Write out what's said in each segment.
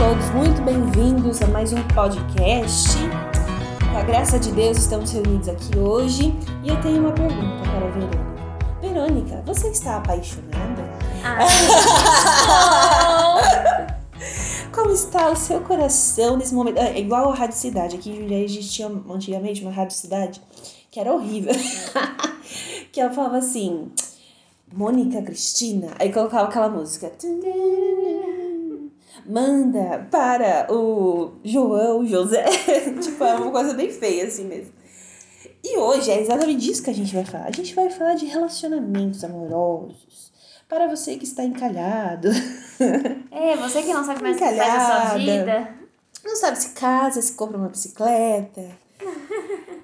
todos muito bem-vindos a mais um podcast. Com a graça de Deus, estamos reunidos aqui hoje e eu tenho uma pergunta para a Verônica. Verônica, você está apaixonada? Ah, Como está o seu coração nesse momento? É igual a Rádio Cidade. Aqui em Jundiaí existia antigamente uma Rádio Cidade que era horrível. que ela falava assim, Mônica Cristina. Aí colocava aquela música. Manda para o João José. tipo, é uma coisa bem feia assim mesmo. E hoje é exatamente disso que a gente vai falar. A gente vai falar de relacionamentos amorosos. Para você que está encalhado. é, você que não sabe mais o que faz da sua vida. Não sabe se casa, se compra uma bicicleta.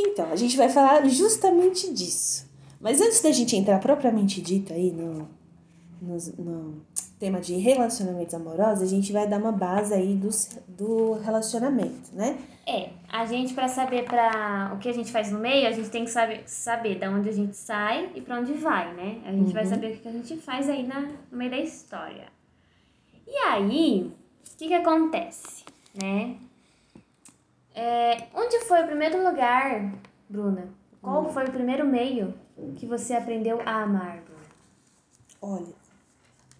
Então, a gente vai falar justamente disso. Mas antes da gente entrar propriamente dito aí no, no, no tema de relacionamentos amorosos, a gente vai dar uma base aí do, do relacionamento, né? É, a gente pra saber pra o que a gente faz no meio, a gente tem que saber, saber da onde a gente sai e pra onde vai, né? A gente vai saber o que a gente faz aí na, no meio da história. E aí, o que que acontece, né? É, onde foi o primeiro lugar, Bruna? Qual foi o primeiro meio que você aprendeu a amar, Bruna? Olha,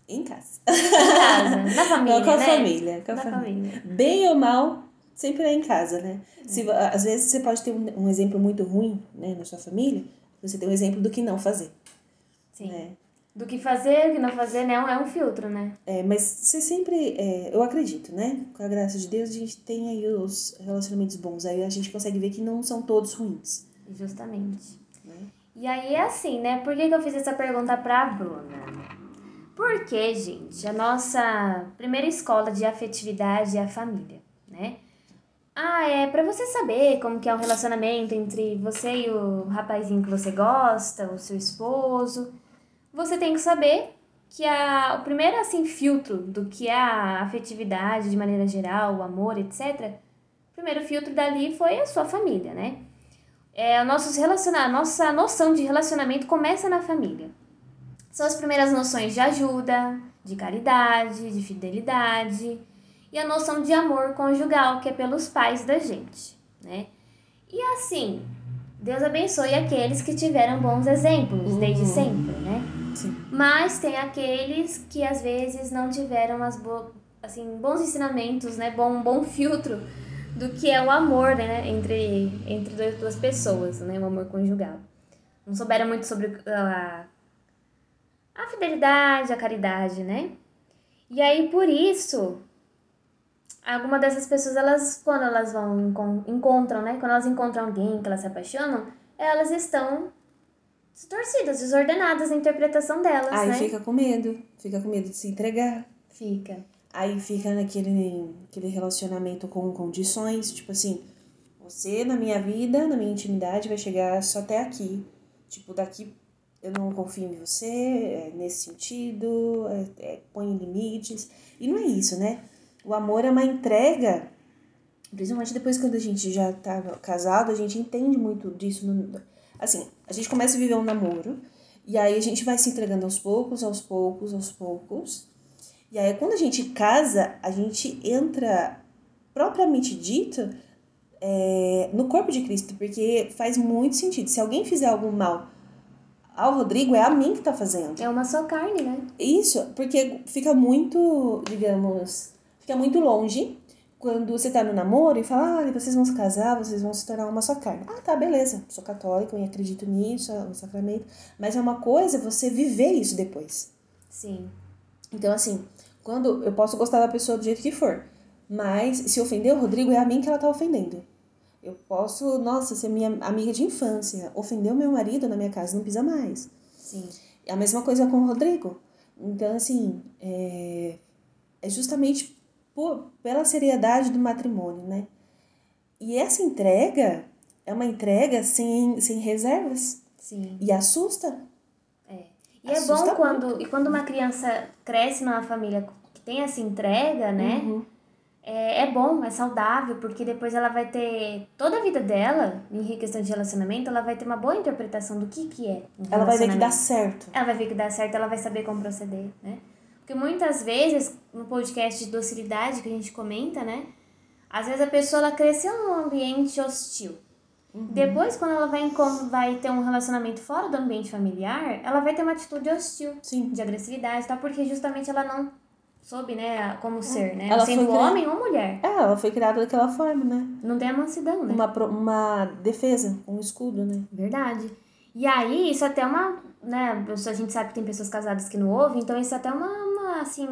em casa. Em casa, na família, com a né? família. Com a Na família. família. Bem ou mal, sempre é em casa, né? Se, às vezes você pode ter um, um exemplo muito ruim né, na sua família, você tem um exemplo do que não fazer. Sim. Né? Do que fazer, o que não fazer, né? É um filtro, né? É, mas você sempre, é, eu acredito, né? Com a graça de Deus, a gente tem aí os relacionamentos bons. Aí a gente consegue ver que não são todos ruins. Justamente. Né? E aí é assim, né? Por que, que eu fiz essa pergunta pra Bruna? Porque, gente, a nossa primeira escola de afetividade é a família, né? Ah, é pra você saber como que é um relacionamento entre você e o rapazinho que você gosta, o seu esposo. Você tem que saber que a, o primeiro assim filtro do que é a afetividade de maneira geral, o amor, etc. O primeiro filtro dali foi a sua família, né? É, o nossos relaciona a nossa noção de relacionamento começa na família. São as primeiras noções de ajuda, de caridade, de fidelidade e a noção de amor conjugal, que é pelos pais da gente, né? E assim, Deus abençoe aqueles que tiveram bons exemplos desde Uhum. sempre, né? Sim. Mas tem aqueles que às vezes não tiveram as bo assim, bons ensinamentos, né? Bom, bom filtro do que é o amor, né? Entre, entre duas- duas pessoas, né? O amor conjugal. Não souberam muito sobre a, a fidelidade, a caridade, né? E aí, por isso, alguma dessas pessoas, elas, quando elas vão, encon- encontram, né? Quando elas encontram alguém que elas se apaixonam, elas estão distorcidas, desordenadas na interpretação delas, Aí né? fica com medo, fica com medo de se entregar. Fica. Aí fica naquele aquele relacionamento com condições, tipo assim, você na minha vida, na minha intimidade, vai chegar só até aqui. Tipo, daqui eu não confio em você, é nesse sentido, é, é, põe limites. E não é isso, né? O amor é uma entrega, principalmente depois quando a gente já tá casado, a gente entende muito disso. No, assim, a gente começa a viver um namoro, e aí a gente vai se entregando aos poucos, aos poucos, aos poucos. E aí, quando a gente casa, a gente entra, propriamente dito, é, no corpo de Cristo, porque faz muito sentido. Se alguém fizer algum mal ao Rodrigo, é a mim que tá fazendo. É uma só carne, né? Isso, porque fica muito, digamos, fica muito longe quando você tá no namoro e fala, ah, vocês vão se casar, vocês vão se tornar uma só carne. Ah, tá, beleza, sou católica e acredito nisso, é um sacramento. Mas é uma coisa você viver isso depois. Sim. Então, assim, quando eu posso gostar da pessoa do jeito que for, mas se ofender o Rodrigo, é a mim que ela tá ofendendo. Eu posso, nossa, ser minha amiga de infância, ofender o meu marido na minha casa, não pisa mais. Sim. É a mesma coisa com o Rodrigo. Então, assim, é, é justamente por, pela seriedade do matrimônio, né? E essa entrega é uma entrega sem, sem reservas. Sim. E assusta. É. E é Assusta bom quando, e quando uma criança cresce numa família que tem essa entrega, né? Uhum. É, é bom, é saudável, porque depois ela vai ter toda a vida dela, em questão de relacionamento, ela vai ter uma boa interpretação do que, que é. um Ela vai ver que dá certo. Ela vai ver que dá certo, ela vai saber como proceder, né? Porque muitas vezes, no podcast de docilidade que a gente comenta, né? Às vezes a pessoa ela cresceu num ambiente hostil. Uhum. Depois, quando ela vai, vai ter um relacionamento fora do ambiente familiar, ela vai ter uma atitude hostil, Sim. de agressividade, tá? Porque justamente ela não soube, né, como ser, né? Ela Sendo criada- homem ou mulher. É, ela foi criada daquela forma, né? Não tem a mansidão, né? Uma, pro- uma defesa, um escudo, né? Verdade. E aí, isso até é uma, né, a gente sabe que tem pessoas casadas que não ouvem, então isso é até uma, uma assim,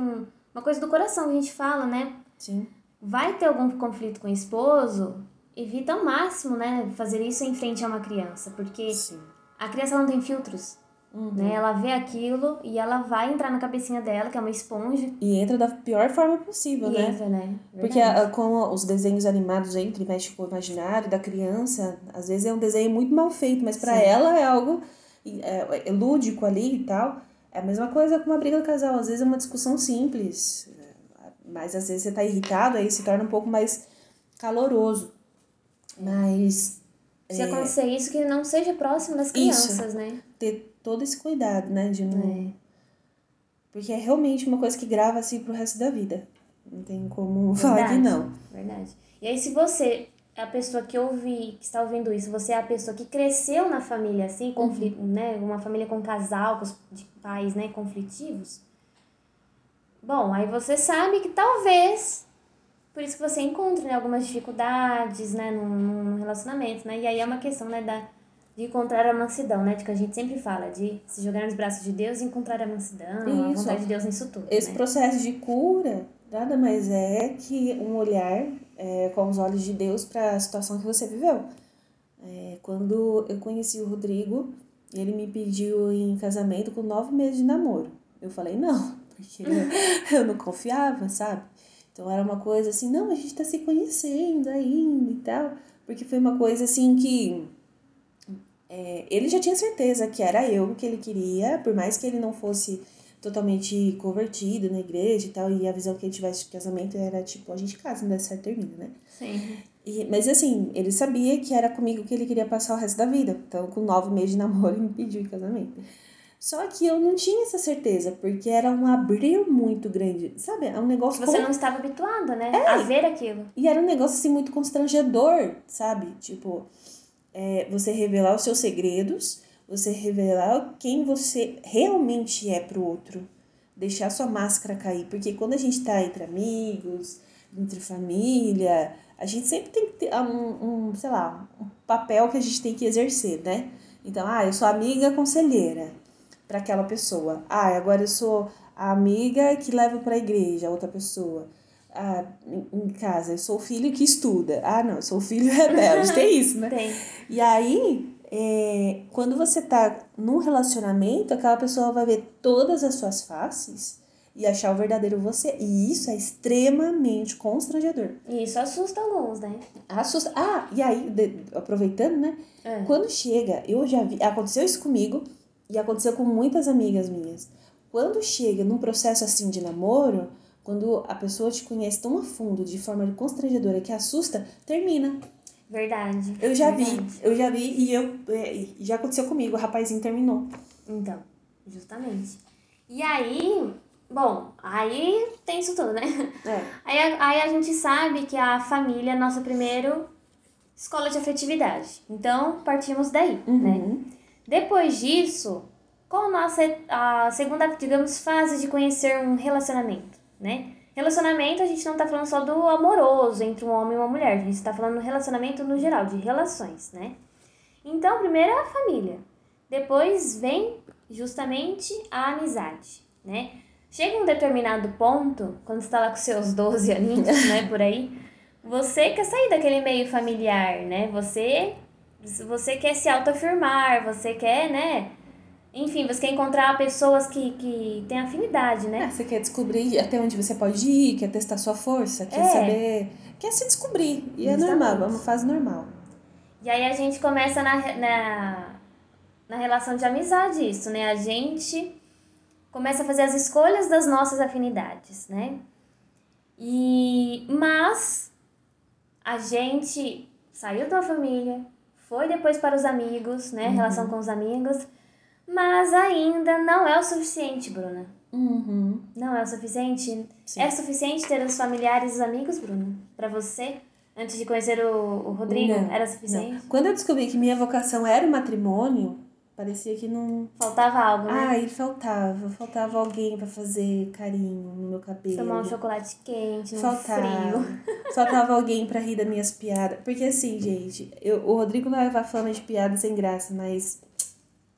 uma coisa do coração que a gente fala, né? Sim. Vai ter algum conflito com o esposo, evita ao máximo, né, fazer isso em frente a uma criança, porque Sim. a criança não tem filtros, Uhum. né? Ela vê aquilo e ela vai entrar na cabecinha dela, que é uma esponja, E entra da pior forma possível, e né? entra, né? Porque a, como os desenhos animados entram e mexem com o imaginário da criança, às vezes é um desenho muito mal feito, mas pra Sim. ela é algo é, é lúdico ali e tal. É a mesma coisa com uma briga do casal. Às vezes é uma discussão simples, é, mas às vezes você tá irritado, aí se torna um pouco mais caloroso. Mas Se acontecer isso, que não seja próximo das crianças, né? ter todo esse cuidado, né? De não... É. Porque é realmente uma coisa que grava assim pro resto da vida. Não tem como falar que Verdade, não. Verdade. E aí, se você é a pessoa que ouve, que está ouvindo isso, você é a pessoa que cresceu na família assim, conflito, né? Uma família com casal, com pais, né, conflitivos. Bom, aí você sabe que talvez por isso que você encontra né, algumas dificuldades, né, num, num relacionamento, né? E aí é uma questão, né, da de encontrar a mansidão, né? De que a gente sempre fala, de se jogar nos braços de Deus e encontrar a mansidão, a Isso. vontade de Deus nisso tudo. Esse né? processo de cura nada mais é que um olhar é, com os olhos de Deus para a situação que você viveu. É, quando eu conheci o Rodrigo, ele me pediu em casamento com nove meses de namoro. Eu falei não, porque eu, eu não confiava, sabe? Então era uma coisa assim, não, a gente tá se conhecendo ainda e tal. Porque foi uma coisa assim que é, ele já tinha certeza que era eu que ele queria, por mais que ele não fosse totalmente convertido na igreja e tal, e a visão que ele tivesse de casamento era tipo, a gente casa, não der certo, termina, né? Sim. E, mas assim, ele sabia que era comigo que ele queria passar o resto da vida. Então, com nove meses de namoro, ele me pediu em casamento. Só que eu não tinha essa certeza, porque era um abrir muito grande. Sabe? É um negócio. Você com- não estava habituada, né? A ver aquilo. E era um negócio assim muito constrangedor, sabe? Tipo, é, você revelar os seus segredos, você revelar quem você realmente é pro outro, deixar sua máscara cair. Porque quando a gente tá entre amigos, entre família, a gente sempre tem que ter um, um sei lá, um papel que a gente tem que exercer, né? Então, ah, eu sou amiga conselheira para aquela pessoa. Ah, agora eu sou a amiga que leva para a igreja outra pessoa. Ah, em- casa, eu sou o filho que estuda. Ah, não, eu sou o filho rebelde. Tem isso, né? Tem. E aí, é, quando você tá num relacionamento, aquela pessoa vai ver todas as suas faces e achar o verdadeiro você. E isso é extremamente constrangedor. E isso assusta alguns, né? Assusta. Ah, e aí, de- aproveitando, né? É. Quando chega, eu já vi, aconteceu isso comigo e aconteceu com muitas amigas minhas. Quando chega num processo assim de namoro, quando a pessoa te conhece tão a fundo, de forma constrangedora que assusta, termina. Verdade. Eu já Verdade. vi, eu já vi e eu é, já aconteceu comigo, o rapazinho terminou. Então, justamente. E aí, bom, aí tem isso tudo, né? É. Aí, a- aí a gente sabe que a família é a nossa primeira escola de afetividade. Então, partimos daí, né? Uhum. Depois disso, qual a nossa a segunda, digamos, fase de conhecer um relacionamento, né? Relacionamento, a gente não tá falando só do amoroso entre um homem e uma mulher, a gente tá falando do relacionamento no geral, de relações, né? Então, primeiro é a família. Depois vem justamente a amizade, né? Chega um determinado ponto, quando você tá lá com seus 12 aninhos, né, por aí, você quer sair daquele meio familiar, né? Você você quer se autoafirmar, você quer, né? Enfim, você quer encontrar pessoas que, que têm afinidade, É, né? você quer descobrir até onde você pode ir, quer testar sua força, quer É. saber. Quer se descobrir. E é Justamente. normal, é uma fase normal. E aí a gente começa na, na, na relação de amizade isso, né? A gente começa a fazer as escolhas das nossas afinidades, né? E mas a gente saiu da família, foi depois para os amigos, né? Relação com os amigos. Mas ainda não é o suficiente, Bruna. Uhum. Não é o suficiente? Sim. É suficiente ter os familiares e os amigos, Bruna? Pra você? Antes de conhecer o, o Rodrigo? Não, era suficiente? Não. Quando eu descobri que minha vocação era o matrimônio, parecia que não. Faltava algo, né? Ai, faltava. Faltava alguém pra fazer carinho no meu cabelo. Tomar um chocolate quente no Faltava. frio. Faltava alguém pra rir das minhas piadas. Porque assim, gente, eu, o Rodrigo vai levar fama de piada sem graça, mas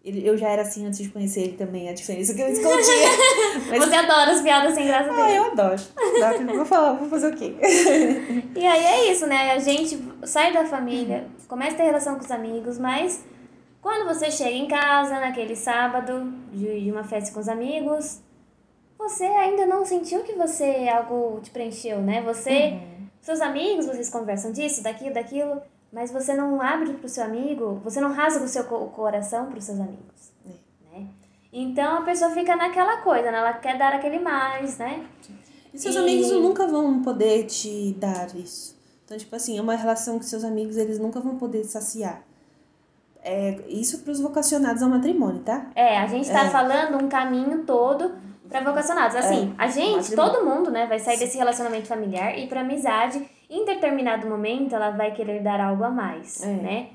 ele, eu já era assim antes de conhecer ele também, a diferença que eu escondia. Mas, Você adora as piadas sem graça ah, dele. eu adoro. Dá- Vou falar, vou fazer o quê? E aí é isso, né? A gente sai da família, começa a ter relação com os amigos, mas quando você chega em casa, naquele sábado de, uma festa com os amigos, você ainda não sentiu que você algo te preencheu, né? Você, seus amigos, vocês conversam disso, daquilo, daquilo, mas você não abre pro seu amigo, você não rasga o seu co- coração pros seus amigos, né? Então a pessoa fica naquela coisa, né? Ela quer dar aquele mais, né? E seus E- amigos nunca vão poder te dar isso. Então, tipo assim, é uma relação que seus amigos, eles nunca vão poder saciar. É, isso pros vocacionados ao matrimônio, tá? É, a gente tá É. falando um caminho todo pra vocacionados. Assim, É, a gente, todo mundo, né, vai sair desse relacionamento familiar e pra amizade, em determinado momento, ela vai querer dar algo a mais, É. né?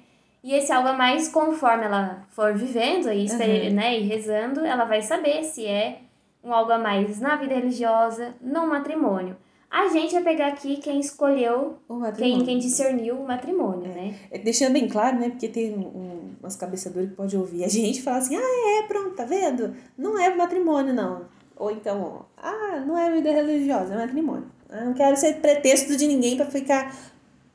E esse algo a mais, conforme ela for vivendo e, Uhum. né, e rezando, ela vai saber se é um algo a mais na vida religiosa, no matrimônio. A gente vai pegar aqui quem escolheu, quem, quem discerniu o matrimônio, né? É, Deixando bem claro, né? Porque tem um, umas cabeçadoras que pode ouvir a gente falar assim, ah, é, pronto, tá vendo? Não é matrimônio, não. Ou então, ah, não é vida religiosa, é matrimônio. Eu não quero ser pretexto de ninguém pra ficar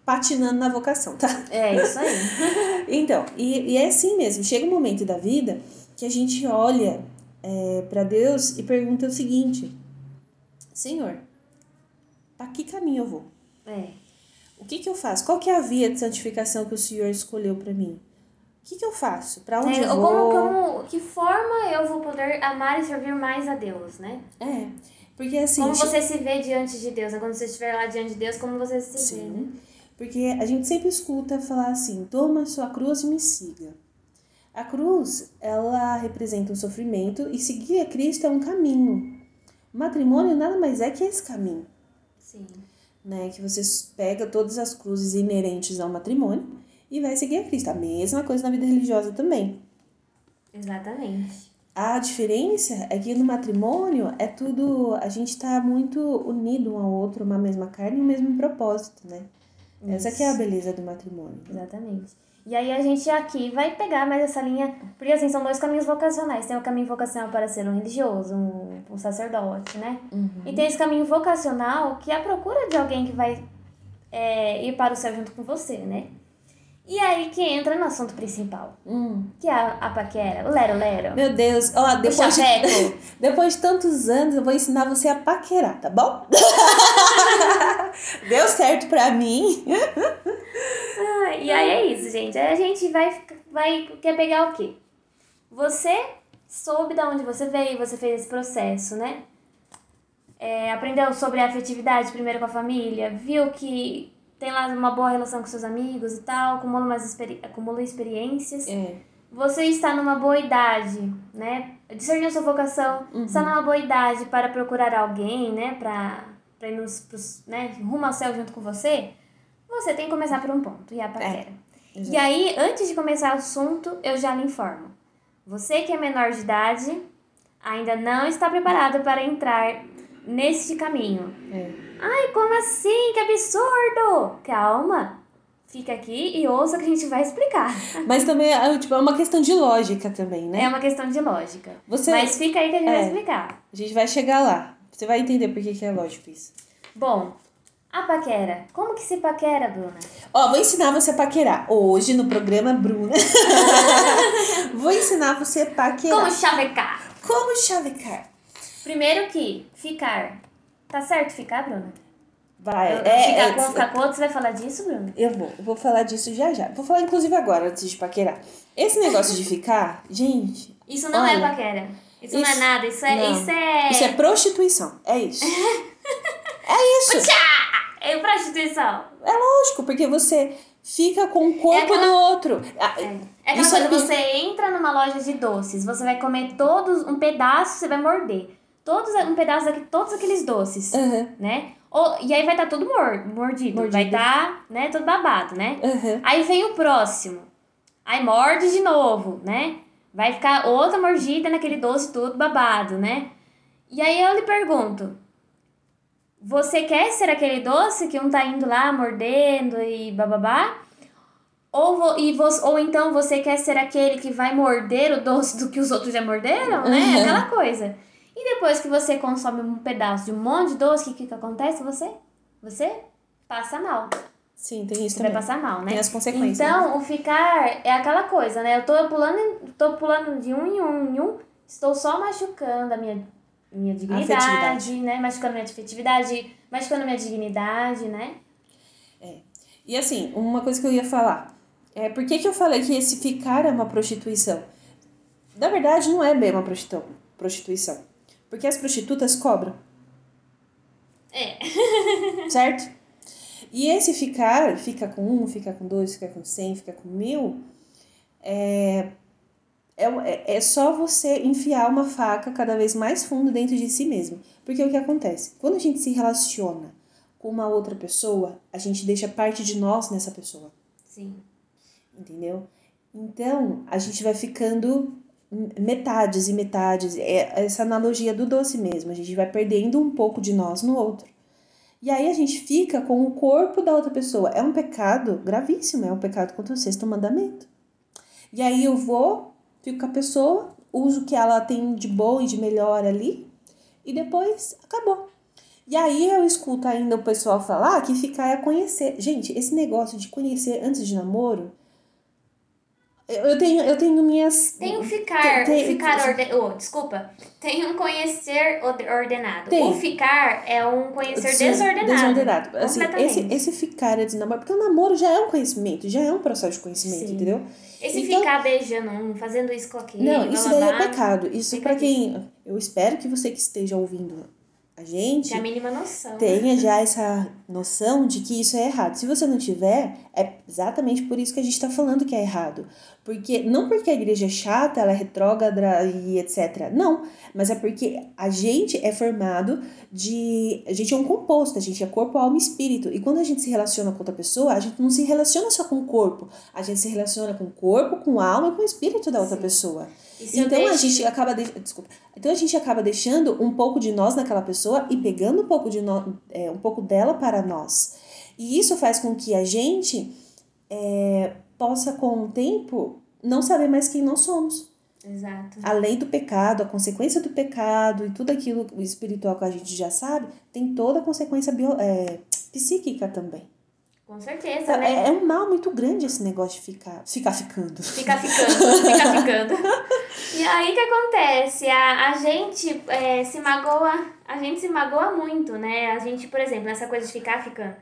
patinando na vocação, tá? É isso aí. Então, e, e é assim mesmo. Chega um momento da vida que a gente olha é, para Deus e pergunta o seguinte: Senhor, para que caminho eu vou? É. O que, que eu faço? Qual que é a via de santificação que o Senhor escolheu para mim? O que, que eu faço? Para onde É, eu ou vou? como, como, que forma eu vou poder amar e servir mais a Deus, né? É, porque assim. Como você se vê diante de Deus, né? quando você estiver lá diante de Deus, como você se vê, né? Sim. Porque a gente sempre escuta falar assim: toma sua cruz e me siga. A cruz, ela representa um sofrimento e seguir a Cristo é um caminho. O matrimônio nada mais é que esse caminho, Sim. né? Que você pega todas as cruzes inerentes ao matrimônio e vai seguir a Cristo. A mesma coisa na vida religiosa também. Exatamente. A diferença é que no matrimônio é tudo. A gente tá muito unido um ao outro, uma mesma carne e um mesmo propósito, né? Essa que é a beleza do matrimônio. Exatamente. E aí a gente aqui vai pegar mais essa linha, porque assim, são dois caminhos vocacionais. Tem o caminho vocacional para ser um religioso, um, um sacerdote, né? E tem esse caminho vocacional que é a procura de alguém que vai é, ir para o céu junto com você, né? E aí que entra no assunto principal, Hum. que é a, a paquera, o lero-lero. Meu Deus, ó, depois de, depois de tantos anos eu vou ensinar você a paquerar, tá bom? Deu certo pra mim. Ah, e aí é isso, gente. Aí a gente vai, vai quer pegar o quê? Você soube de onde você veio, você fez esse processo, né? É, aprendeu sobre a afetividade primeiro com a família, viu que tem lá uma boa relação com seus amigos e tal, acumula, umas experi acumula experiências. É. Você está numa boa idade, né? Discerniu sua vocação, está numa boa idade para procurar alguém, né? Para pra ir nos, pros, né? rumo ao céu junto com você. Você tem que começar por um ponto, e é a paquera. exato. e aí, antes de começar o assunto, eu já lhe informo. Você que é menor de idade, ainda não está preparado para entrar neste caminho. É. Ai, como assim? Que absurdo! Calma. Fica aqui e ouça que a gente vai explicar. Mas também é, tipo, é uma questão de lógica também, né? É uma questão de lógica. Você- Mas fica aí que a gente vai É. explicar. A gente vai chegar lá. Você vai entender por que, que é lógico isso. Bom, a paquera. Como que se paquera, Bruna? Ó, vou ensinar você a paquerar. Hoje no programa Bruna. vou ensinar você a paquerar. Como chavecar? Como chavecar? Primeiro que ficar. Tá certo ficar, Bruna? Vai. Eu- é, ficar é, com, ficar com outro, você vai falar disso, Bruna? Eu vou, eu vou falar disso já já. Vou falar inclusive agora, antes de paquerar. Esse negócio de ficar, gente, Isso não Olha, é paquera. Isso, não é isso- nada, isso é. não. Isso é. isso é prostituição. É isso. é isso. Tchá! É prostituição. É lógico, porque você fica com o corpo aquela- do outro. Ah, É, é aquela Isso coisa, é- você entra numa loja de doces, você vai comer todos, um pedaço, você vai morder. Todos, um pedaço daqui, todos aqueles doces, Aham, né? Ou, e aí vai estar tudo mor, mordido, Mordido. vai estar, né, todo babado, né? aham. Aí vem o próximo. Aí morde de novo, né? Vai ficar outra mordida naquele doce tudo babado, né? E aí eu lhe pergunto: Você quer ser aquele doce que um tá indo lá mordendo e bababá? Ou, e ou então você quer ser aquele que vai morder o doce do que os outros já morderam, né? Uhum. Aquela coisa. E depois que você consome um pedaço de um monte de doce, o que, que acontece? Você? Você passa mal. Sim, tem isso Você vai também. passar mal, né? Tem as consequências. Então, o ficar é aquela coisa, né? Eu tô pulando, tô pulando de um em um em um, estou só machucando a minha, minha dignidade, né? Machucando minha afetividade, machucando minha dignidade, né? E assim, uma coisa que eu ia falar. É, por que, que eu falei que esse ficar é uma prostituição? Na verdade, não é bem uma prostitu- prostituição. Porque as prostitutas cobram. É. Certo? E esse ficar, fica com um, fica com dois, fica com cem, fica com mil, é, é, é- é só você enfiar uma faca cada vez mais fundo dentro de si mesmo. Porque o que acontece? Quando a gente se relaciona com uma outra pessoa, a gente deixa parte de nós nessa pessoa. Sim. Entendeu? Então, a gente vai ficando metades e metades. É essa analogia do doce mesmo. A gente vai perdendo um pouco de nós no outro. E aí a gente fica com o corpo da outra pessoa. É um pecado gravíssimo, é um pecado contra o sexto mandamento. E aí eu vou, fico com a pessoa, uso o que ela tem de bom e de melhor ali, e depois acabou. E aí eu escuto ainda o pessoal falar que ficar é conhecer. Gente, esse negócio de conhecer antes de namoro, eu tenho, eu tenho minhas. Tem o ficar, Tem- o ficar orde... oh, desculpa. Tem um conhecer orde- ordenado. Tem. O ficar é um conhecer Sim, desordenado. Desordenado. Assim, Completamente. esse, esse ficar antes de namoro, porque o namoro já é um conhecimento, já é um processo de conhecimento, Sim. entendeu? Esse Então- ficar beijando um, fazendo isso com aquele. Não, isso daí é pecado. Isso pra quem. Eu espero que você que esteja ouvindo a gente Tem a mínima noção. tenha já essa noção de que isso é errado. Se você não tiver, é exatamente por isso que a gente está falando que é errado. Porque não porque a igreja é chata, ela é retrógrada e etc. Não, mas é porque a gente é formado de. A gente é um composto, a gente é corpo, alma e espírito. E quando a gente se relaciona com outra pessoa, a gente não se relaciona só com o corpo. A gente se relaciona com o corpo, com a alma e com o espírito da outra Sim. pessoa. Então a deixo- gente acaba de... desculpa. Então a gente acaba deixando um pouco de nós naquela pessoa e pegando um pouco de no... é, um pouco dela para nós. E isso faz com que a gente é, possa com o tempo não saber mais quem nós somos. Exato. A lei do pecado, a consequência do pecado e tudo aquilo espiritual que a gente já sabe, tem toda a consequência bio... é, psíquica também. Com certeza, né? É, é um mal muito grande esse negócio de ficar, ficar ficando. Fica ficando, fica ficando. E aí o que acontece? A, a gente é, se magoa, a gente se magoa muito, né? A gente, por exemplo, nessa coisa de ficar ficando,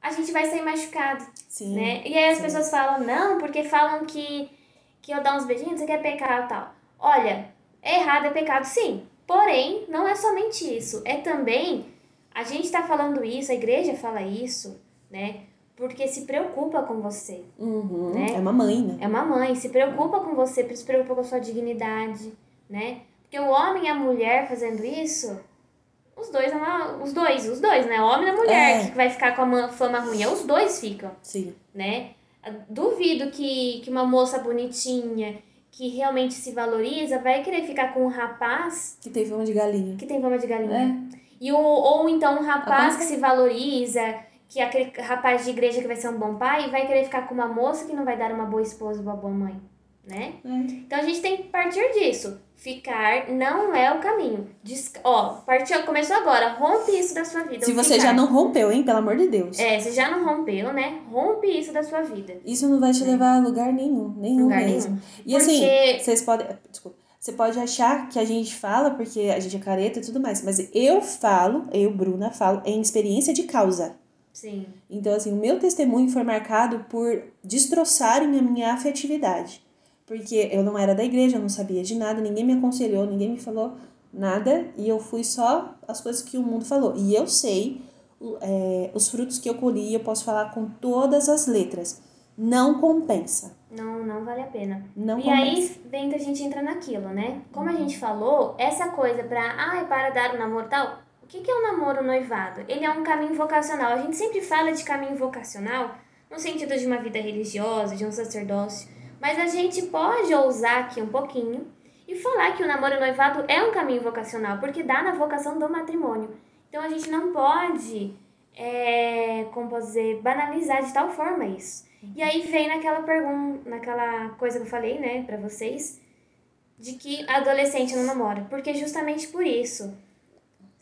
a gente vai sair machucado, Sim. né? E aí as sim. pessoas falam, não, porque falam que, que eu dar uns beijinhos, você quer pecado e tal. Olha, é errado, é pecado sim. Porém, não é somente isso. É também, a gente tá falando isso, a igreja fala isso, né? Porque se preocupa com você. Uhum, né? É uma mãe, né? É uma mãe, se preocupa com você, se preocupa com a sua dignidade, né? Porque o homem e a mulher fazendo isso, os dois, é os dois, os dois, né? O homem e a mulher É. que vai ficar com a ma- fama ruim, é os dois ficam, Sim. né? Duvido que, que uma moça bonitinha, que realmente se valoriza, vai querer ficar com um rapaz Que teve uma de galinha. que tem fama de galinha. É. E o, ou então um rapaz que se valoriza, que é aquele rapaz de igreja que vai ser um bom pai, vai querer ficar com uma moça que não vai dar uma boa esposa, uma boa mãe, né? É. Então a gente tem que partir disso. Ficar não é o caminho. Des... Ó, partiu, começou agora. Rompe isso da sua vida. Se você ficar. já não rompeu, hein? Pelo amor de Deus. É, você já não rompeu, né? Rompe isso da sua vida. Isso não vai te levar a lugar nenhum. Nenhum Lugar mesmo. nenhum. E assim, Porque- vocês podem. Desculpa. Você pode achar que a gente fala porque a gente é careta e tudo mais. Mas eu falo, eu, Bruna, falo em experiência de causa. Sim. Então, assim, o meu testemunho foi marcado por destroçarem a minha afetividade. Porque eu não era da igreja, eu não sabia de nada, ninguém me aconselhou, ninguém me falou nada, e eu fui só as coisas que o mundo falou. E eu sei é, os frutos que eu colhi, eu posso falar com todas as letras. Não compensa. Não, não vale a pena. Não e compensa. aí vem que a gente entra naquilo, né? Como a gente falou, essa coisa pra, ai, para dar o namoro tal, que, que é o namoro o noivado? Ele é um caminho vocacional. A gente sempre fala de caminho vocacional no sentido de uma vida religiosa, de um sacerdócio. Mas a gente pode ousar aqui um pouquinho e falar que o namoro noivado é um caminho vocacional, porque dá na vocação do matrimônio. Então a gente não pode, é, como posso dizer, banalizar de tal forma isso. E aí vem naquela pergunta, naquela coisa que eu falei, né, pra vocês, de que adolescente não namora. Porque justamente por isso.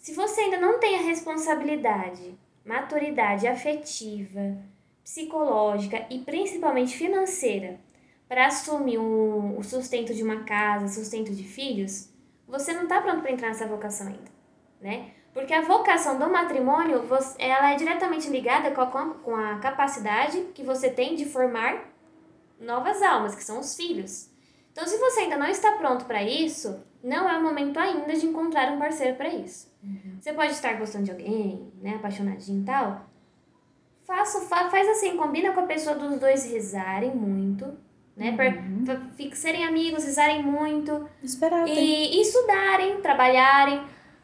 Se você ainda não tem a responsabilidade, maturidade afetiva, psicológica e principalmente financeira para assumir um, o sustento de uma casa, sustento de filhos, você não está pronto para entrar nessa vocação ainda, né? Porque a vocação do matrimônio, ela é diretamente ligada com a, com a capacidade que você tem de formar novas almas, que são os filhos. Então, se você ainda não está pronto para isso, não é o momento ainda de encontrar um parceiro para isso. Uhum. Você pode estar gostando de alguém, né, apaixonadinho e tal. Faça, fa, faz assim, combina com a pessoa dos dois rezarem muito, né, Uhum. pra, pra, serem amigos, rezarem muito. Esperar. E, e estudarem, trabalharem.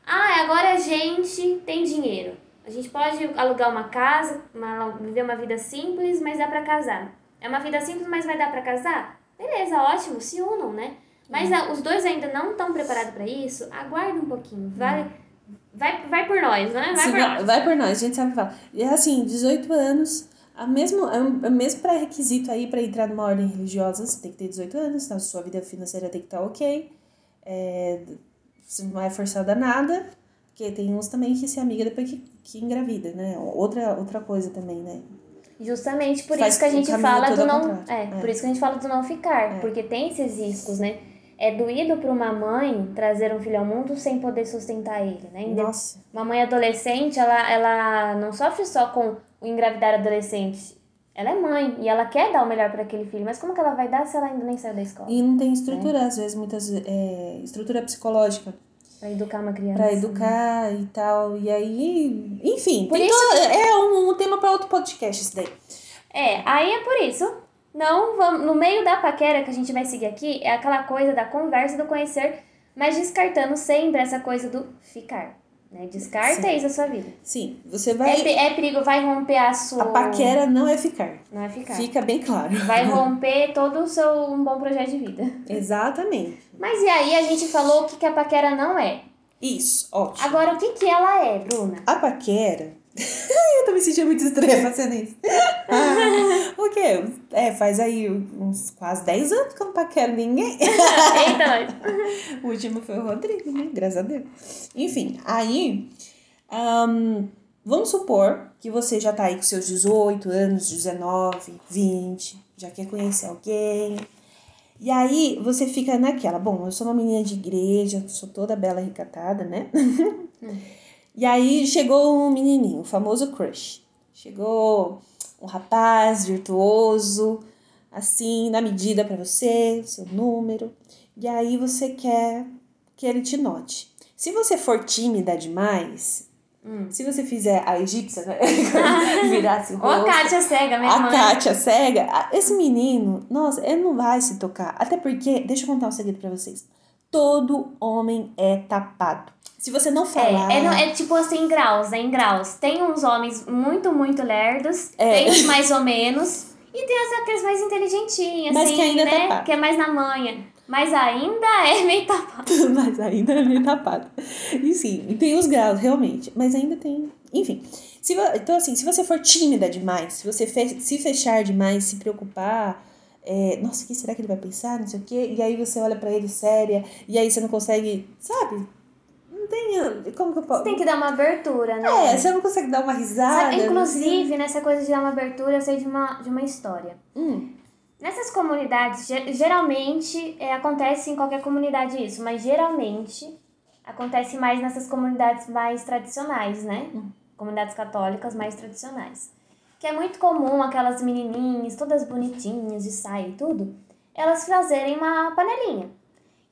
Ah, agora a gente tem dinheiro. A gente pode alugar uma casa, uma- viver uma vida simples, mas dá pra casar. É uma vida simples, mas vai dar pra casar? Beleza, ótimo, se unam, né? Mas ah, os dois ainda não estão preparados pra isso, aguarda um pouquinho. Vai, vai, vai por nós, né? Vai Se por vai, nós. vai por nós, a gente sabe falar. E assim, 18 anos, a mesmo, é o mesmo pré-requisito aí para entrar numa ordem religiosa, você tem que ter 18 anos, a sua vida financeira tem que estar ok. É, você não é forçada a nada, porque tem uns também que se amiga depois que, que engravida, né? Outra, outra coisa também, né? Justamente por Faz isso que a gente fala do não. É, É. por isso que a gente fala do não ficar. Porque tem esses riscos, né? É doído para uma mãe trazer um filho ao mundo sem poder sustentar ele, né? Nossa. Uma mãe adolescente, ela, ela não sofre só com o engravidar adolescente. Ela é mãe e ela quer dar o melhor para aquele filho, mas como que ela vai dar se ela ainda nem saiu da escola? E não tem estrutura, às vezes, muitas é, estrutura psicológica Pra educar uma criança. para educar e tal. E aí, enfim, tem isso é um, um tema para outro podcast isso daí. É, aí é por isso. Não vamos, no meio da paquera que a gente vai seguir aqui é aquela coisa da conversa, do conhecer, mas descartando sempre essa coisa do ficar. Né? Descarta Sim. isso da sua vida. Sim, você É, vai. pe- é perigo, vai romper a sua. A paquera não é ficar. Não é ficar. Fica bem claro. Vai romper todo o seu um bom projeto de vida. Exatamente. Mas e aí a gente falou o que, que a paquera não é. Isso, ótimo. Agora, o que, que ela é, Bruna? A paquera. Eu tô me sentindo muito estranha fazendo isso. Ah, o quê? É, faz aí uns quase 10 anos que eu não paquero ninguém. Eita, nós. O último foi o Rodrigo, né? Graças a Deus. Enfim, aí. ahn, vamos supor que você já tá aí com seus 18 anos, 19, 20, já quer conhecer alguém. E aí você fica naquela, bom, eu sou uma menina de igreja, sou toda bela recatada, né? E aí chegou um menininho, o famoso crush. Chegou um rapaz virtuoso, assim, na medida pra você, seu número. E aí você quer que ele te note. Se você for tímida demais, Hum. se você fizer a egípcia, né? virasse o rosto, Kátia cega, minha a mãe. Kátia cega, a- esse menino, nossa, ele não vai se tocar. Até porque, deixa eu contar um segredo pra vocês. Todo homem é tapado. Se você não falar. É, é, no- é tipo assim, em graus, né? Em graus. Tem uns homens muito, muito lerdos, É. tem uns mais ou menos, e tem as- aqueles mais inteligentinhos, Mas assim, que ainda é né? tapado. Que é mais na manha. Mas ainda é meio tapado. mas ainda é meio tapado. E sim, tem os graus, realmente. Mas ainda tem. Enfim. Se, então, assim, se você for tímida demais, se você fe- se fechar demais, se preocupar. é, Nossa, o que será que ele vai pensar? Não sei o quê. E aí você olha pra ele séria, e aí você não consegue. Sabe? Não tem. Como que eu posso. Tem que dar uma abertura, né? É, você não consegue dar uma risada. Sabe, não sei. inclusive, nessa coisa de dar uma abertura, eu sei de uma, de uma história. Hum, Nessas comunidades, ge- geralmente, é, acontece em qualquer comunidade isso, mas geralmente acontece mais nessas comunidades mais tradicionais, né? Comunidades católicas mais tradicionais. Que é muito comum aquelas menininhas, todas bonitinhas, de saia e tudo, elas fazerem uma panelinha.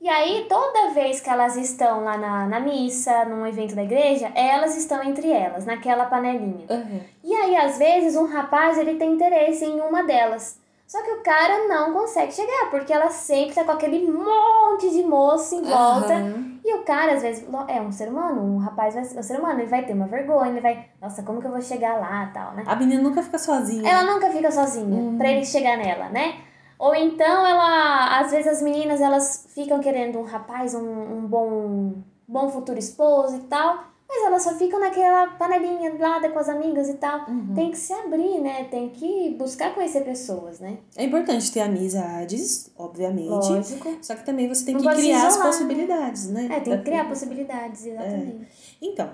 E aí, toda vez que elas estão lá na, na missa, num evento da igreja, elas estão entre elas, naquela panelinha. Uhum. E aí, às vezes, um rapaz ele tem interesse em uma delas. Só que o cara não consegue chegar, porque ela sempre tá com aquele monte de moço em volta. Aham. E o cara, às vezes, é um ser humano, um rapaz vai ser um ser humano, ele vai ter uma vergonha, ele vai, nossa, como que eu vou chegar lá tal, né? A menina nunca fica sozinha. Ela nunca fica sozinha pra ele chegar nela, né? Ou então ela, às vezes as meninas elas ficam querendo um rapaz, um, um bom, bom futuro esposo e tal, mas elas só ficam naquela panelinha lá com as amigas e tal. Tem que se abrir, né? Tem que buscar conhecer pessoas, né? É importante ter amizades, obviamente. Lógico. Só que também você tem Não que criar as isolar, né? possibilidades, né? É, tem Da- que criar possibilidades, exatamente. Então,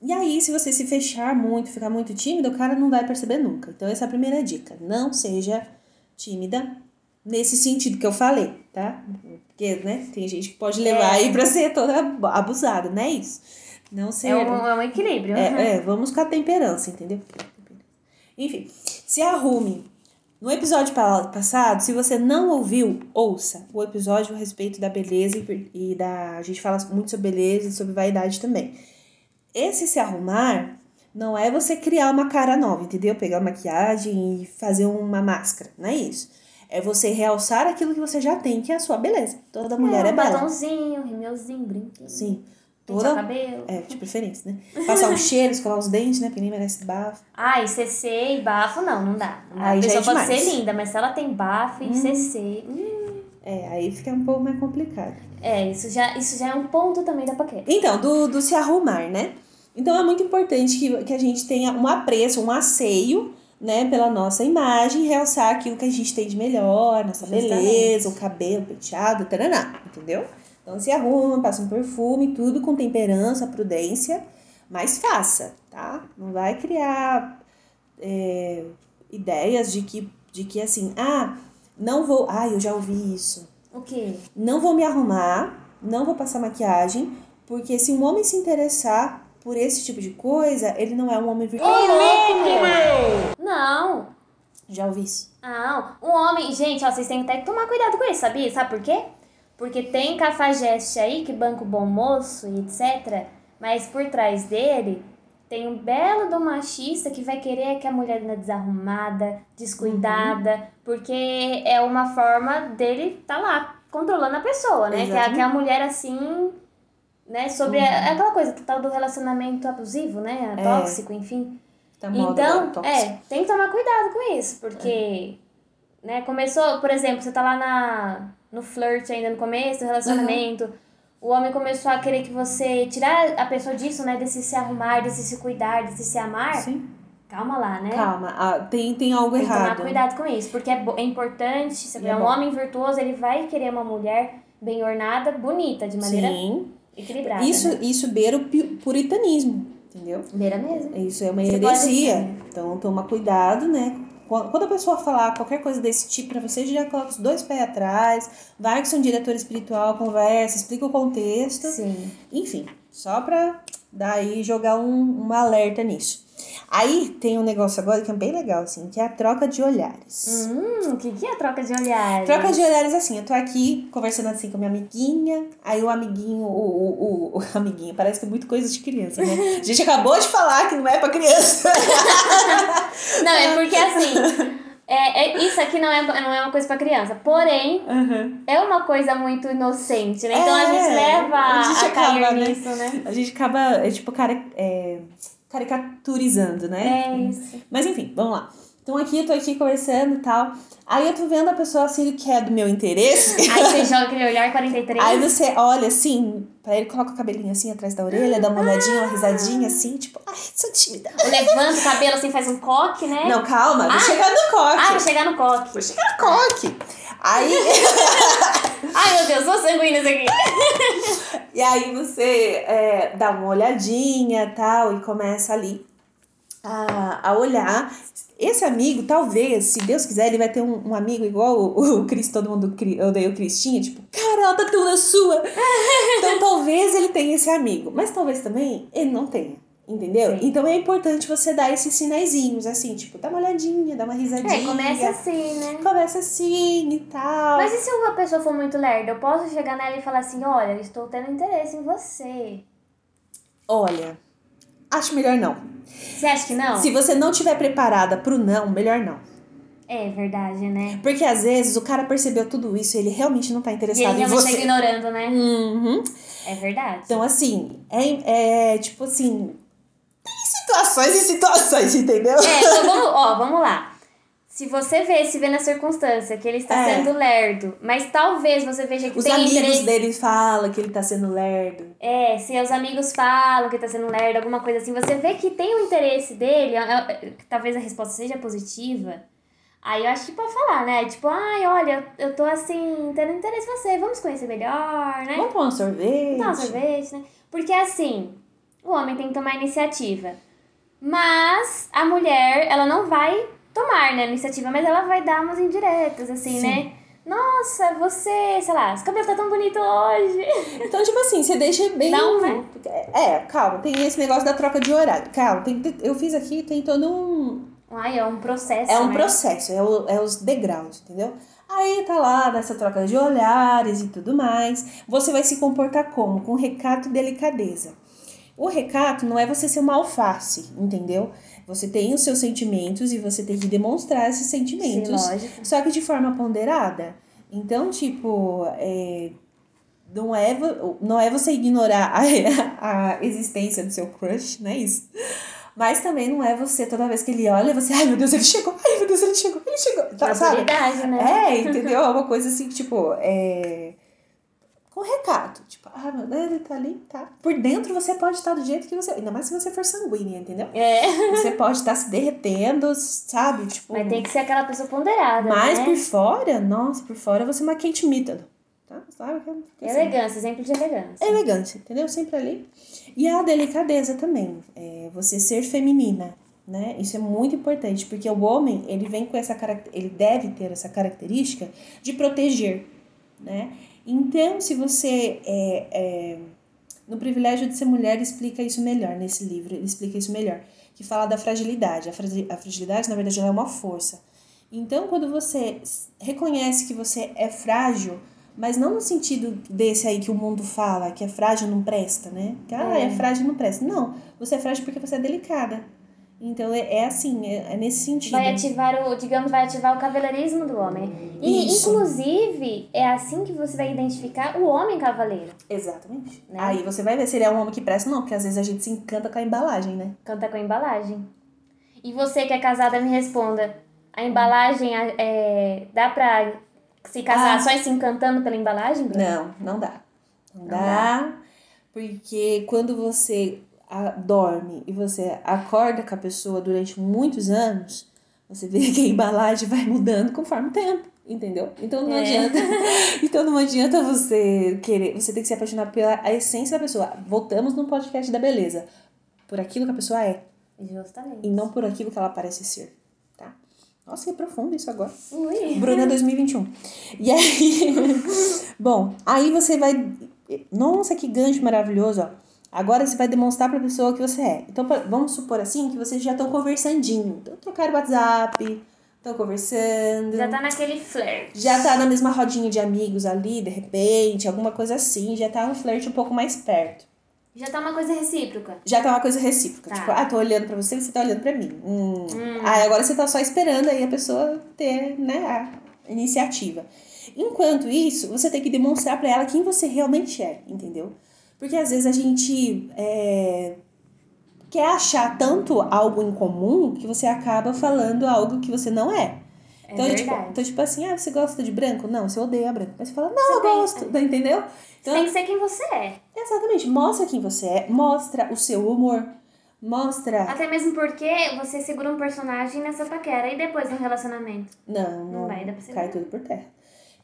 e aí se você se fechar muito, ficar muito tímida, o cara não vai perceber nunca. Então essa é a primeira dica. Não seja tímida nesse sentido que eu falei, tá? Porque, né, tem gente que pode levar É. aí pra ser toda abusada, não é isso? Não ser... É, um, é um equilíbrio. É, é, vamos com a temperança, entendeu? Enfim, se arrume. No episódio pa- passado, se você não ouviu, ouça o episódio a respeito da beleza e da. A gente fala muito sobre beleza e sobre vaidade também. Esse se arrumar não é você criar uma cara nova, entendeu? Pegar maquiagem e fazer uma máscara. Não é isso. É você realçar aquilo que você já tem, que é a sua beleza. Toda mulher é, um bela. batonzinho, rimeuzinho, brinquinho. Sim. Toda. cabelo. É, de preferência, né? Passar um cheiro, escovar os dentes, né? Porque nem merece bafo. Ai, CC e bafo não, não dá. Não dá. Aí a já é pessoa pode ser linda, mas se ela tem bafo e CC. hum, É, aí fica um pouco mais complicado. é, isso já, isso já é um ponto também da paquera. Então, do, do se arrumar, né? Então é muito importante que, que a gente tenha um apreço, um asseio, né, pela nossa imagem, realçar aquilo que a gente tem de melhor, nossa beleza, o cabelo penteado, taraná, entendeu? Então se arruma, passa um perfume, tudo com temperança, prudência, mas faça, tá? Não vai criar é, ideias de que, de que assim, ah, não vou. Ah, eu já ouvi isso. O quê? Não vou me arrumar, não vou passar maquiagem, porque se um homem se interessar por esse tipo de coisa, ele não é um homem virtuoso. Não. Já ouvi isso? Não. Um homem. Gente, ó, vocês têm até que tomar cuidado com isso, sabia? Sabe por quê? Porque tem cafajeste aí que banca o bom moço e etc. Mas por trás dele tem um belo do machista que vai querer que a mulher anda desarrumada, descuidada, porque é uma forma dele tá lá controlando a pessoa, né? Que é, que é a mulher assim, né? Sobre a- aquela coisa que tal do relacionamento abusivo, né? É. Tóxico, enfim. Tá Então, tóxico. é, tem que tomar cuidado com isso, porque, né, começou, por exemplo, você tá lá na, no flirt ainda no começo do relacionamento, o homem começou a querer que você tirar a pessoa disso, né, desse se arrumar, desse se cuidar, desse se amar, Sim. calma lá, né? Calma, ah, tem, tem algo Tem que tomar errado. cuidado com isso, porque é, é importante, se é é um bom. homem virtuoso, ele vai querer uma mulher bem ornada, bonita, de maneira Sim. Equilibrada, Isso, né? isso beira o puritanismo, entendeu? Beira mesmo. Isso é uma Você heresia. Então toma cuidado, né? Quando a pessoa falar qualquer coisa desse tipo pra você, já coloca os dois pés atrás, vai com seu diretor espiritual, conversa, explica o contexto. Sim. Enfim, só pra daí jogar um, um alerta nisso. Aí tem um negócio agora que é bem legal, assim, que é a troca de olhares. Hum, o que, que é a troca de olhares? Troca de olhares assim, eu tô aqui conversando assim com minha amiguinha, aí o amiguinho, o, o, o, o amiguinho, parece que é muito coisa de criança, né? A gente acabou de falar que não é pra criança. Não, é porque assim. É, é- isso aqui não é, não é uma coisa pra criança. Porém, é uma coisa muito inocente, né? Então a É, gente leva a a, gente a acaba, né? nisso, né? A gente acaba, é, tipo, cara, é, caricaturizando, né? É isso. Mas enfim, vamos lá. Então aqui eu tô aqui conversando e tal. Aí eu tô vendo a pessoa assim que é do meu interesse. Aí você joga aquele olhar 43. Aí você olha assim, pra ele coloca o cabelinho assim atrás da orelha, dá uma olhadinha, uma risadinha assim, tipo, ai, sou tímida. Levanta o cabelo assim, faz um coque, né? Não, calma, vou Ah. chegar no coque. Ah, vai chegar no coque. Vou chegar no coque. Aí, Ai, meu Deus, sou sanguínea isso aqui. E aí você é, dá uma olhadinha tal, e começa ali a, a olhar. Esse amigo, talvez, se Deus quiser, ele vai ter um, um amigo igual o, o Cris, todo mundo odeia o Cristinha, tipo, cara, ela tá tão na sua. Então talvez ele tenha esse amigo, mas talvez também ele não tenha. Entendeu? Sim. Então é importante você dar esses sinaizinhos, assim, tipo, dá uma olhadinha, dá uma risadinha. É, começa assim, né? Começa assim e tal. Mas e se uma pessoa for muito lerda? Eu posso chegar nela e falar assim: olha, eu estou tendo interesse em você. Olha, acho melhor não. Você acha que não? Se você não tiver preparada pro não, melhor não. É verdade, né? Porque às vezes o cara percebeu tudo isso e ele realmente não tá E interessado ele em tá você. ignorando, né? Uhum. É verdade. Então, assim, é, é tipo assim. Situações e situações, entendeu? É, então vamos, ó, vamos lá. Se você vê, se vê na circunstância que ele está É. sendo lerdo, mas talvez você veja que Os tem amigos interesse. dele falam que ele tá sendo lerdo. É, se os amigos falam que tá sendo lerdo, alguma coisa assim, você vê que tem o interesse dele, é- é- talvez a resposta seja positiva. Aí eu acho que pode falar, né? Tipo, ai, olha, eu tô assim, tendo interesse em você, vamos conhecer melhor, né? Vamos tomar um sorvete? Não, sorvete, né? Porque assim, o homem tem que tomar iniciativa. Mas a mulher, ela não vai tomar né, a iniciativa, mas ela vai dar umas indiretas, assim, Sim. né? Nossa, você, sei lá, esse cabelo tá tão bonito hoje. Então, tipo assim, você deixa bem. Não, né? É, calma, tem esse negócio da troca de horário. Calma, tem, eu fiz aqui, tem todo um. Ai, é um processo. É um né? processo, é, o- é os degraus, entendeu? Aí tá lá, nessa troca de olhares e tudo mais. Você vai se comportar como? Com recato e delicadeza. O recato não é você ser uma alface, entendeu? Você tem os seus sentimentos e você tem que demonstrar esses sentimentos. Sim, lógico. Só que de forma ponderada. Então, tipo, é, não, é, não é você ignorar a, a existência do seu crush, não é isso? Mas também não é você, toda vez que ele olha, você, ai meu Deus, ele chegou, ai meu Deus, ele chegou, ele chegou. Tá, sabe? Né? É, entendeu? É uma coisa assim, tipo, é. Com recato. Tipo, ah, meu Deus, ele tá ali, tá. Por dentro você pode estar do jeito que você. Ainda mais se você for sanguínea, entendeu? É. Você pode estar se derretendo, sabe? Tipo. Mas tem que ser aquela pessoa ponderada, Mas né? por fora, nossa, por fora você é uma Kate Middleton. Tá? Sabe? que é assim. Elegância, exemplo de elegância. Elegância, entendeu? Sempre ali. E a delicadeza também. É você ser feminina, né? Isso é muito importante, porque o homem, ele vem com essa ele deve ter essa característica de proteger, né? Então, se você é, é... no privilégio de ser mulher, ele explica isso melhor nesse livro, ele explica isso melhor, que fala da fragilidade. A, fragi- a fragilidade, na verdade, ela é uma força. Então, quando você reconhece que você é frágil, mas não no sentido desse aí que o mundo fala, que é frágil não presta, né? Que, ah, é frágil não presta. Não, você é frágil porque você é delicada. Então, é, é assim, é, é nesse sentido. Vai ativar o, digamos, vai ativar o cavalheirismo do homem. E, Isso. inclusive, é assim que você vai identificar o homem cavaleiro. Exatamente. Né? Aí você vai ver se ele é um homem que presta ou não, porque às vezes a gente se encanta com a embalagem, né? Canta com a embalagem. E você que é casada, me responda. A embalagem, é, dá pra se casar Ah. só se encantando pela embalagem, Bruna? Não, não dá. Não, Não dá, porque quando você a- dorme e você acorda com a pessoa durante muitos anos, você vê que a embalagem vai mudando conforme o tempo, entendeu? Então não É. adianta. Então não adianta você querer, você tem que se apaixonar pela a essência da pessoa. Voltamos no podcast da beleza, por aquilo que a pessoa é Justamente. e não por aquilo que ela parece ser, tá? Nossa, que profundo isso agora. Ui. Bruna 2021. E aí, bom, aí você vai. Nossa, que gancho maravilhoso, ó. Agora você vai demonstrar pra pessoa que você é. Então, vamos supor assim que vocês já estão conversandinho. Então, trocaram WhatsApp, estão conversando. Já tá naquele flerte. Já tá na mesma rodinha de amigos ali, de repente, alguma coisa assim. Já tá um flerte um pouco mais perto. Já tá uma coisa recíproca. Já tá uma coisa recíproca. Tá. Tipo, ah, tô olhando pra você, você tá olhando pra mim. Hum. Ah, agora você tá só esperando aí a pessoa ter, né, a iniciativa. Enquanto isso, você tem que demonstrar pra ela quem você realmente é, entendeu? Porque às vezes a gente é, quer achar tanto algo em comum que você acaba falando algo que você não é. É Então, tipo, então, tipo assim, ah, você gosta de branco? Não, você odeia branco. Mas você fala, não, eu tem- gosto, entendeu? Você tem que ser quem você é. Exatamente. Mostra quem você é, mostra o seu humor, mostra. Até mesmo porque você segura um personagem nessa paquera e depois no relacionamento. Não, não, Não vai, dá pra você cai tudo por terra.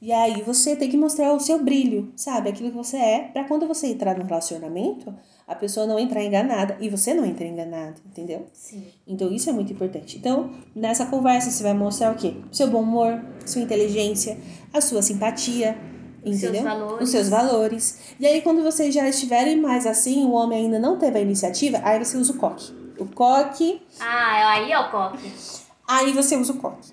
E aí você tem que mostrar o seu brilho, sabe? Aquilo que você é, pra quando você entrar no relacionamento, a pessoa não entrar enganada e você não entrar enganado, entendeu? Sim. Então isso é muito importante. Então, nessa conversa você vai mostrar o quê? O seu bom humor, sua inteligência, a sua simpatia, Os seus Entendeu? valores. Os seus valores. E aí, quando vocês já estiverem mais assim, o homem ainda não teve a iniciativa, aí você usa o coque. O coque, Ah, aí é o coque. aí você usa o coque.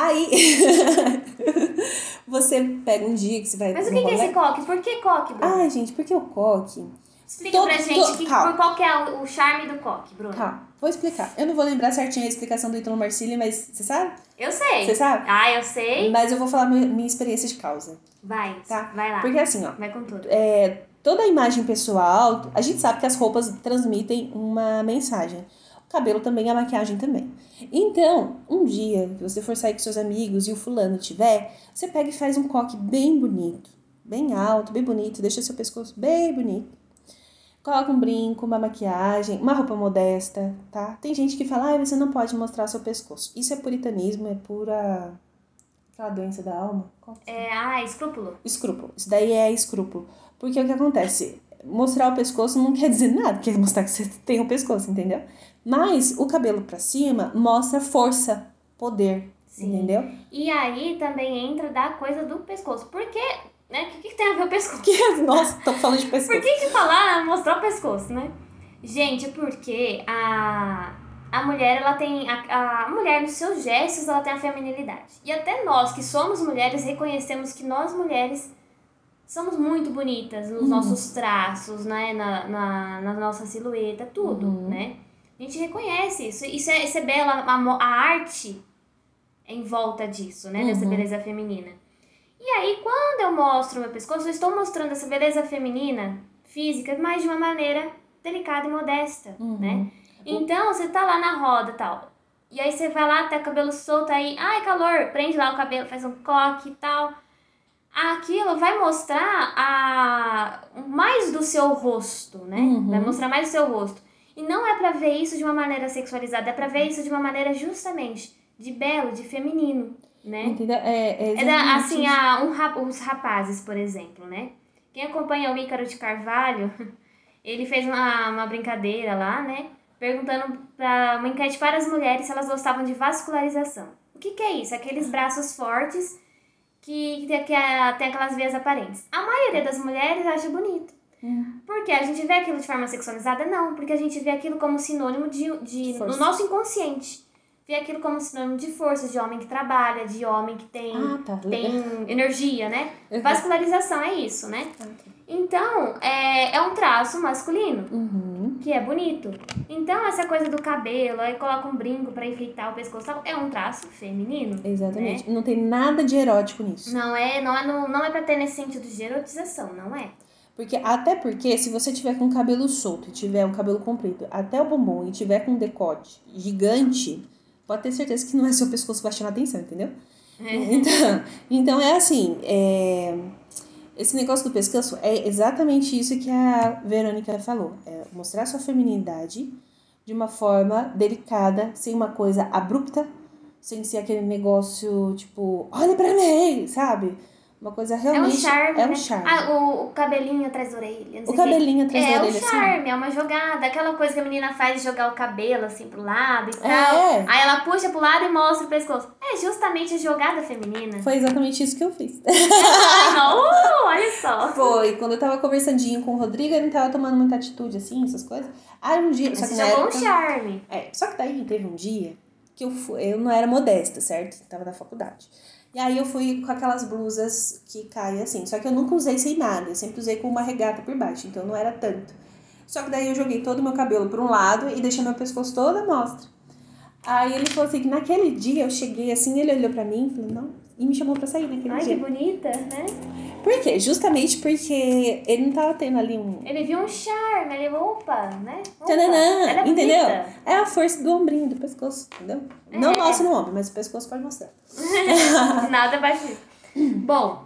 Aí, você pega um dia que você vai. Mas o que, que é esse coque? Por que coque, Bruno? Ai, gente, porque o coque. Explica todo- pra gente todo- que, por qual que é o, o charme do coque, Bruno. Calma, vou explicar. Eu não vou lembrar certinho a explicação do Ítalo Marcilli, mas você sabe? Eu sei. Você sabe? Ah, eu sei. Mas eu vou falar minha, minha experiência de causa. Vai, Tá. vai lá. Porque assim, ó. Vai com tudo. é, toda a imagem pessoal, a gente sabe que as roupas transmitem uma mensagem. Cabelo também, a maquiagem também. Então, um dia que você for sair com seus amigos e o fulano tiver, você pega e faz um coque bem bonito, bem alto, bem bonito, deixa seu pescoço bem bonito. Coloca um brinco, uma maquiagem, uma roupa modesta, tá? Tem gente que fala, ah, você não pode mostrar seu pescoço. Isso é puritanismo, é pura. aquela doença da alma. É, ah, escrúpulo. Escrúpulo. Isso daí é escrúpulo. Porque o que acontece? Mostrar o pescoço não quer dizer nada, quer mostrar que você tem o pescoço, entendeu? Mas o cabelo pra cima mostra força, poder, Sim. entendeu? E aí também entra da coisa do pescoço. Por quê? Né? O que, que tem a ver o pescoço? Nossa, tô falando de pescoço. Por que, que falar mostrar o pescoço, né? Gente, porque a, a mulher, ela tem. A, a mulher, nos seus gestos, ela tem a feminilidade. E até nós que somos mulheres reconhecemos que nós mulheres somos muito bonitas nos Uhum. nossos traços, né? Na, na, na nossa silhueta, tudo, Uhum. né? A gente reconhece isso. Isso é, isso é bela, a, a arte é em volta disso, né? Dessa Uhum. beleza feminina. E aí, quando eu mostro meu pescoço, eu estou mostrando essa beleza feminina, física, mas de uma maneira delicada e modesta, Uhum. né? Então, você tá lá na roda e tal. E aí você vai lá, tá cabelo solto aí, ai, calor, prende lá o cabelo, faz um coque e tal. Aquilo vai mostrar a mais do seu rosto, né? Uhum. Vai mostrar mais do seu rosto. E não é pra ver isso de uma maneira sexualizada, é pra ver isso de uma maneira justamente de belo, de feminino, né? Entendeu? É, é, É assim, a, um, rap- os rapazes, por exemplo, né? Quem acompanha o Ícaro de Carvalho, ele fez uma, uma brincadeira lá, né? Perguntando para uma enquete para as mulheres se elas gostavam de vascularização. O que, que é isso? Aqueles braços fortes que, que, que é- tem aquelas veias aparentes. A maioria das mulheres acha bonito. Hum. Porque a gente vê aquilo de forma sexualizada? Não, porque a gente vê aquilo como sinônimo de, de no nosso inconsciente. Vê aquilo como sinônimo de força, de homem que trabalha, de homem que tem Ah, tá. tem energia, né? Uhum. Vascularização é isso, né? Tá. Então, é, é um traço masculino, Uhum. que é bonito. Então, essa coisa do cabelo, aí coloca um brinco pra enfeitar o pescoço, tal, é um traço feminino. Exatamente. Não tem nada de erótico nisso. Não é, não é, no, não é pra ter nesse sentido de erotização, não é? Porque, até porque, se você tiver com o cabelo solto e tiver um cabelo comprido até o bumbum e tiver com um decote gigante, pode ter certeza que não é seu pescoço que vai chamar atenção, entendeu? Então, então é assim, é, esse negócio do pescoço é exatamente isso que a Verônica falou. É mostrar sua feminilidade de uma forma delicada, sem uma coisa abrupta, sem ser aquele negócio tipo, olha pra mim, sabe? Uma coisa É um realmente. charme, É um né? charme. Ah, o, o cabelinho atrás da orelha. O cabelinho atrás é da um orelha, assim. charme, é uma jogada. Aquela coisa que a menina faz de jogar o cabelo assim pro lado e tal. É. Aí ela puxa pro lado e mostra o pescoço. É justamente a jogada feminina. Foi exatamente isso que eu fiz. Uh, olha só. Foi, quando eu tava conversandinho com o Rodrigo, ele não tava tomando muita atitude, assim, essas coisas. Aí um dia. Só que jogou um época, charme. É, só que daí teve um dia que eu fui, eu não era modesta, certo? Tava na faculdade. E aí eu fui com aquelas blusas que caem assim. Só que eu nunca usei sem nada, eu sempre usei com uma regata por baixo, então não era tanto. Só que daí eu joguei todo o meu cabelo para um lado e deixei meu pescoço todo à mostra. Aí ele falou assim que naquele dia eu cheguei assim, ele olhou pra mim e falou, não, e me chamou pra sair naquele Ai, que dia. bonita, né? Por quê? Justamente porque ele não tava tendo ali um. Ele viu um charme, ele, opa, né? Opa, Tananã, é entendeu? É a força do ombrinho, do pescoço, entendeu? Não É. mostra no ombro, mas o pescoço pode mostrar. Nada disso. Bom,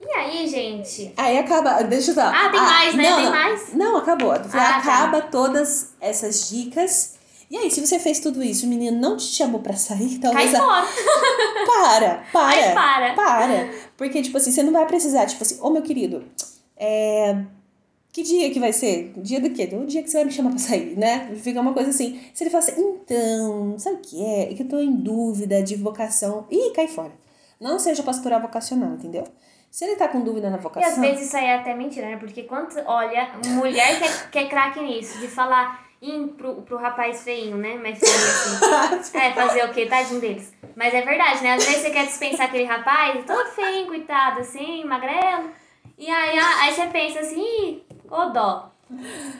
e aí, gente? Aí acaba. Deixa eu falar. Ah, tem mais, né? Não, Tem não. mais? Não, acabou. Ah, tá. acaba todas essas dicas. E aí, se você fez tudo isso, o menino não te chamou pra sair, Cai talvez. a- fora. Para, para. Ai, para. Para. Porque, tipo assim, você não vai precisar, tipo assim, ô meu querido, é. Que dia que vai ser? Dia do quê? O dia que você vai me chamar pra sair, né? Fica uma coisa assim. Se ele fala assim, então, sabe o que é? É que eu tô em dúvida de vocação. Ih, cai fora. Não seja pastoral vocacional, entendeu? Se ele tá com dúvida na E às vocação. vezes isso aí é até mentira, né? Porque quando, olha, mulher que é, que é craque nisso, de falar em, pro, pro rapaz feinho, né? Mas assim. É, fazer o quê? Tadinho deles. Mas é verdade, né? Às vezes você quer dispensar aquele rapaz, todo feinho, coitado, assim, magrelo. E aí, aí você pensa assim, ih, ô dó.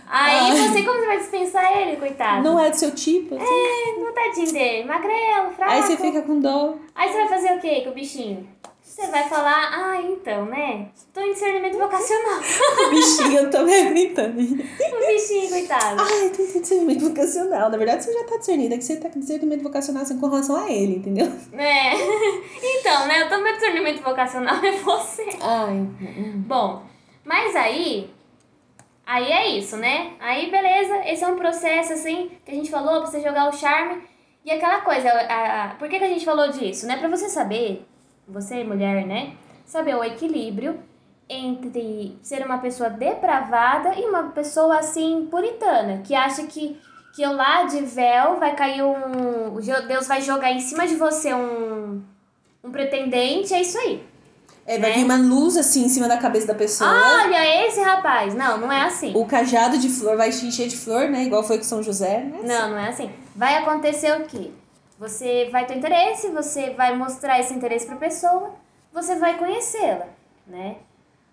Aí Ai. você, como você vai dispensar ele, coitado? Não é do seu tipo. assim. É, não tadinho dele, magrelo, fraco. Aí você fica com dó. Aí você vai fazer o quê com o bichinho? Você vai falar, ah, então, né? Tô em discernimento vocacional. O bichinho, eu tô me aguentando. o bichinho, coitado. Ai, tem discernimento vocacional. Na verdade, você já tá discernido. É que você tá com discernimento vocacional assim, com relação a ele, entendeu? É. Então, né? Eu tô meu discernimento vocacional é você. Ai. hum. Bom, mas aí. Aí é isso, né? Aí, beleza. Esse é um processo, assim, que a gente falou pra você jogar o charme. E aquela coisa, a, a, por que, que a gente falou disso, né? Pra você saber, você, mulher, né? Saber o equilíbrio entre ser uma pessoa depravada e uma pessoa, assim, puritana, que acha que, que eu lá de véu vai cair um. Deus vai jogar em cima de você um, um pretendente, é isso aí. É, vai Né? vir uma luz assim em cima da cabeça da pessoa. Olha, esse rapaz. Não, não é assim. O cajado de flor vai te encher de flor, né? Igual foi com São José, né? Não, não é assim. Vai acontecer o quê? Você vai ter interesse, você vai mostrar esse interesse pra pessoa, você vai conhecê-la, né?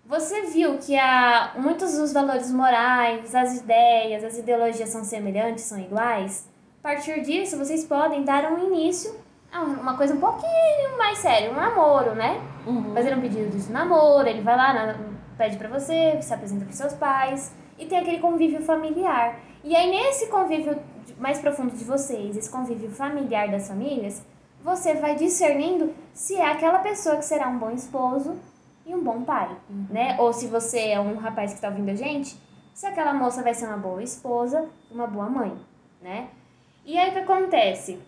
Você viu que há muitos dos valores morais, as ideias, as ideologias são semelhantes, são iguais? A partir disso, vocês podem dar um início a uma coisa um pouquinho mais séria, um namoro, né? Uhum. fazer um pedido de namoro, ele vai lá, pede pra você, se apresenta pros seus pais e tem aquele convívio familiar. E aí nesse convívio mais profundo de vocês, esse convívio familiar das famílias, você vai discernindo se é aquela pessoa que será um bom esposo e um bom pai, né? Ou se você é um rapaz que tá ouvindo a gente, se aquela moça vai ser uma boa esposa, uma boa mãe, né? E aí o que acontece?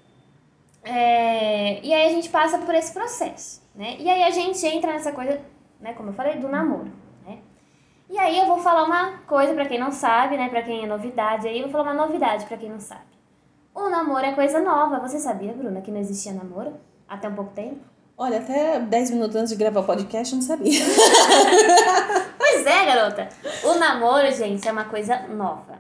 É, e aí a gente passa por esse processo, né? E aí a gente entra nessa coisa, né, como eu falei, do namoro? E aí eu vou falar uma coisa pra quem não sabe, né, pra quem é novidade, aí eu vou falar uma novidade pra quem não sabe. O namoro é coisa nova. Você sabia, Bruna, que não existia namoro até um pouco tempo? Olha, até 10 minutos antes de gravar o podcast eu não sabia. Pois é, garota. O namoro, gente, é uma coisa nova.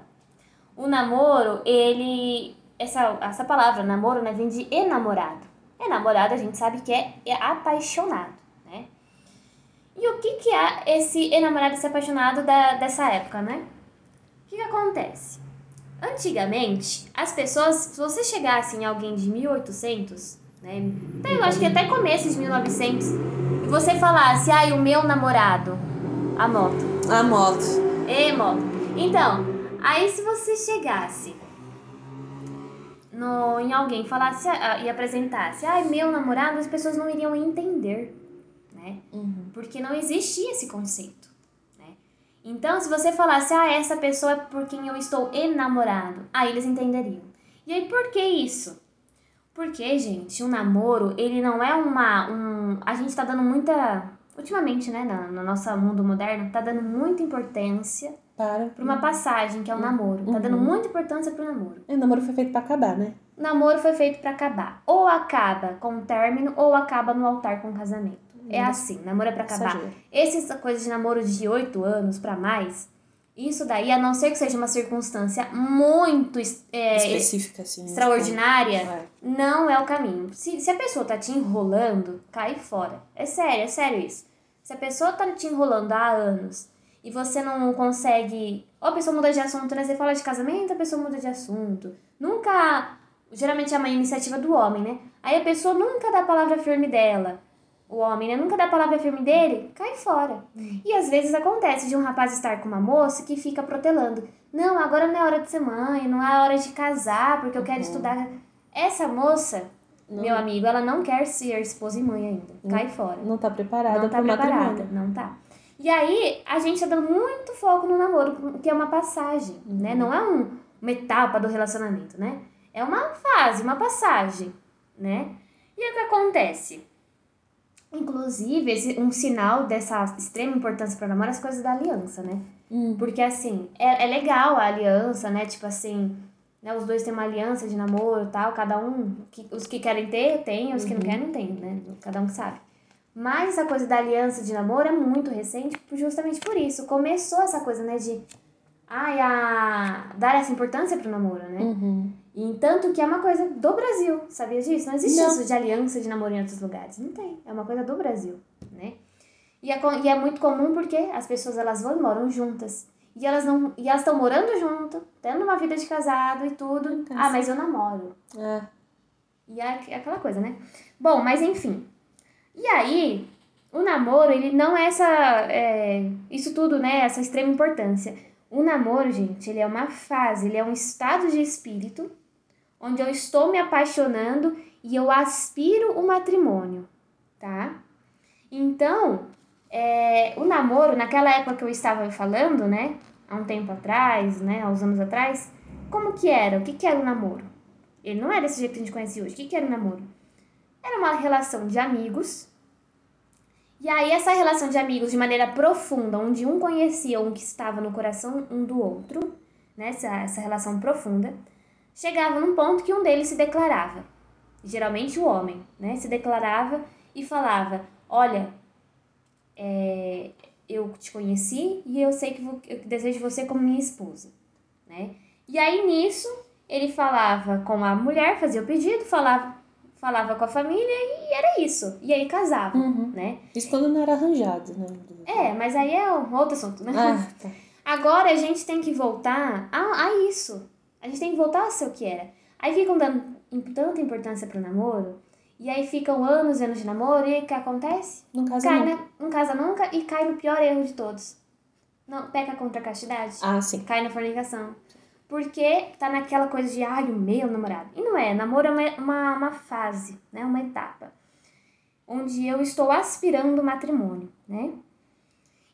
O namoro, ele. Essa, essa palavra, namoro, né, vem de enamorado. Enamorado, a gente sabe que é, é apaixonado? E o que, que é esse enamorado, esse apaixonado da, dessa época, né? O que, que acontece? Antigamente, as pessoas, se você chegasse em alguém de 1800, né? Até, eu acho que até começo de 1900, e você falasse, ai, o meu namorado, a moto. A moto. Ê, moto. Então, aí se você chegasse no, em alguém, falasse ah, e apresentasse, ai, meu namorado, as pessoas não iriam entender, né? Uhum. Porque não existia esse conceito, né? Então, se você falasse, ah, essa pessoa é por quem eu estou enamorado, aí eles entenderiam. E aí, por que isso? Porque, gente, o namoro, ele não é uma. Um, a gente tá dando muita. Ultimamente, né, no, no nosso mundo moderno, tá dando muita importância Para. pra uma passagem, que é o namoro. Tá dando muita importância pro namoro. O namoro foi feito pra acabar, né? O namoro foi feito pra acabar. Ou acaba com o término, ou acaba no altar com o casamento. É assim, namoro é pra acabar. Essas coisas de namoro de 8 anos pra mais, isso daí, a não ser que seja uma circunstância muito é, Específica, assim. né? extraordinária, Tipo, é. não é o caminho. Se, se a pessoa tá te enrolando, cai fora. É sério, é sério isso. Se a pessoa tá te enrolando há anos e você não consegue. Ou a pessoa muda de assunto, né? Você fala de casamento, a pessoa muda de assunto. Nunca. Geralmente é uma iniciativa do homem, né? Aí a pessoa nunca dá a palavra firme dela. O homem, né? Nunca dá a palavra firme dele, cai fora. E às vezes acontece de um rapaz estar com uma moça que fica protelando. Não, agora não é hora de ser mãe, não é hora de casar, porque eu quero estudar. Essa moça, meu amigo, ela não quer ser esposa e mãe ainda. Cai fora. Não tá preparada Não tá preparada, matrimônio. não tá. E aí, a gente tá dando muito foco no namoro, que é uma passagem, né? Não é um, uma etapa do relacionamento, né? É uma fase, uma passagem, né? E o que acontece? Inclusive, um sinal dessa extrema importância para namoro é as coisas da aliança, né? Hum. Porque, assim, é, é legal a aliança, né? Tipo assim, né? Os dois têm uma aliança de namoro e tal, cada um, que, os que querem ter, tem, os que não querem, não tem, né? Cada um que sabe. Mas essa coisa da aliança de namoro é muito recente, justamente por isso. Começou essa coisa, né, de ai, a dar essa importância pro namoro, né? Uhum. E tanto que é uma coisa do Brasil, sabia disso? Não existe Não. isso de aliança de namoro em outros lugares. Não tem. É uma coisa do Brasil, né? E é, e é muito comum porque as pessoas elas vão e moram juntas. E elas não e elas estão morando junto, tendo uma vida de casado e tudo. Então, Ah, mas eu namoro. É. E é aqu- aquela coisa, né? Bom, mas enfim. E aí, o namoro, ele não é essa. é, isso tudo, né? Essa extrema importância. O namoro, gente, ele é uma fase, ele é um estado de espírito onde eu estou me apaixonando e eu aspiro o matrimônio, tá? Então, é, o namoro, naquela época que eu estava falando, né? Há um tempo atrás, né? Há uns anos atrás, como que era? O que, que era o namoro? Ele não é desse jeito que a gente conhece hoje. O que, que era o namoro? Era uma relação de amigos. E aí, essa relação de amigos de maneira profunda, onde um conhecia um que estava no coração um do outro, né? Essa, essa relação profunda, chegava num ponto que um deles se declarava. Geralmente o homem, né? Se declarava e falava: Olha, é, eu te conheci e eu sei que vo- eu desejo você como minha esposa, né? E aí nisso ele falava com a mulher, fazia o pedido, falava, falava com a família e era isso. E aí casava, Uhum. né? Isso quando não era arranjado, né? É, mas aí é um outro assunto, né? Ah, tá. Agora a gente tem que voltar a, a isso. A gente tem que voltar a ser o que era. Aí ficam dando tanta importância pro namoro, e aí ficam anos e anos de namoro, e o que acontece? Não casa cai, não. né? Não casa nunca e cai no pior erro de todos. Não, peca contra a castidade, Ah, sim. cai na fornicação. Porque tá naquela coisa de, ai, o meu namorado. E não é, namoro é uma, uma, uma fase, né? Uma etapa. Onde eu estou aspirando o matrimônio, né?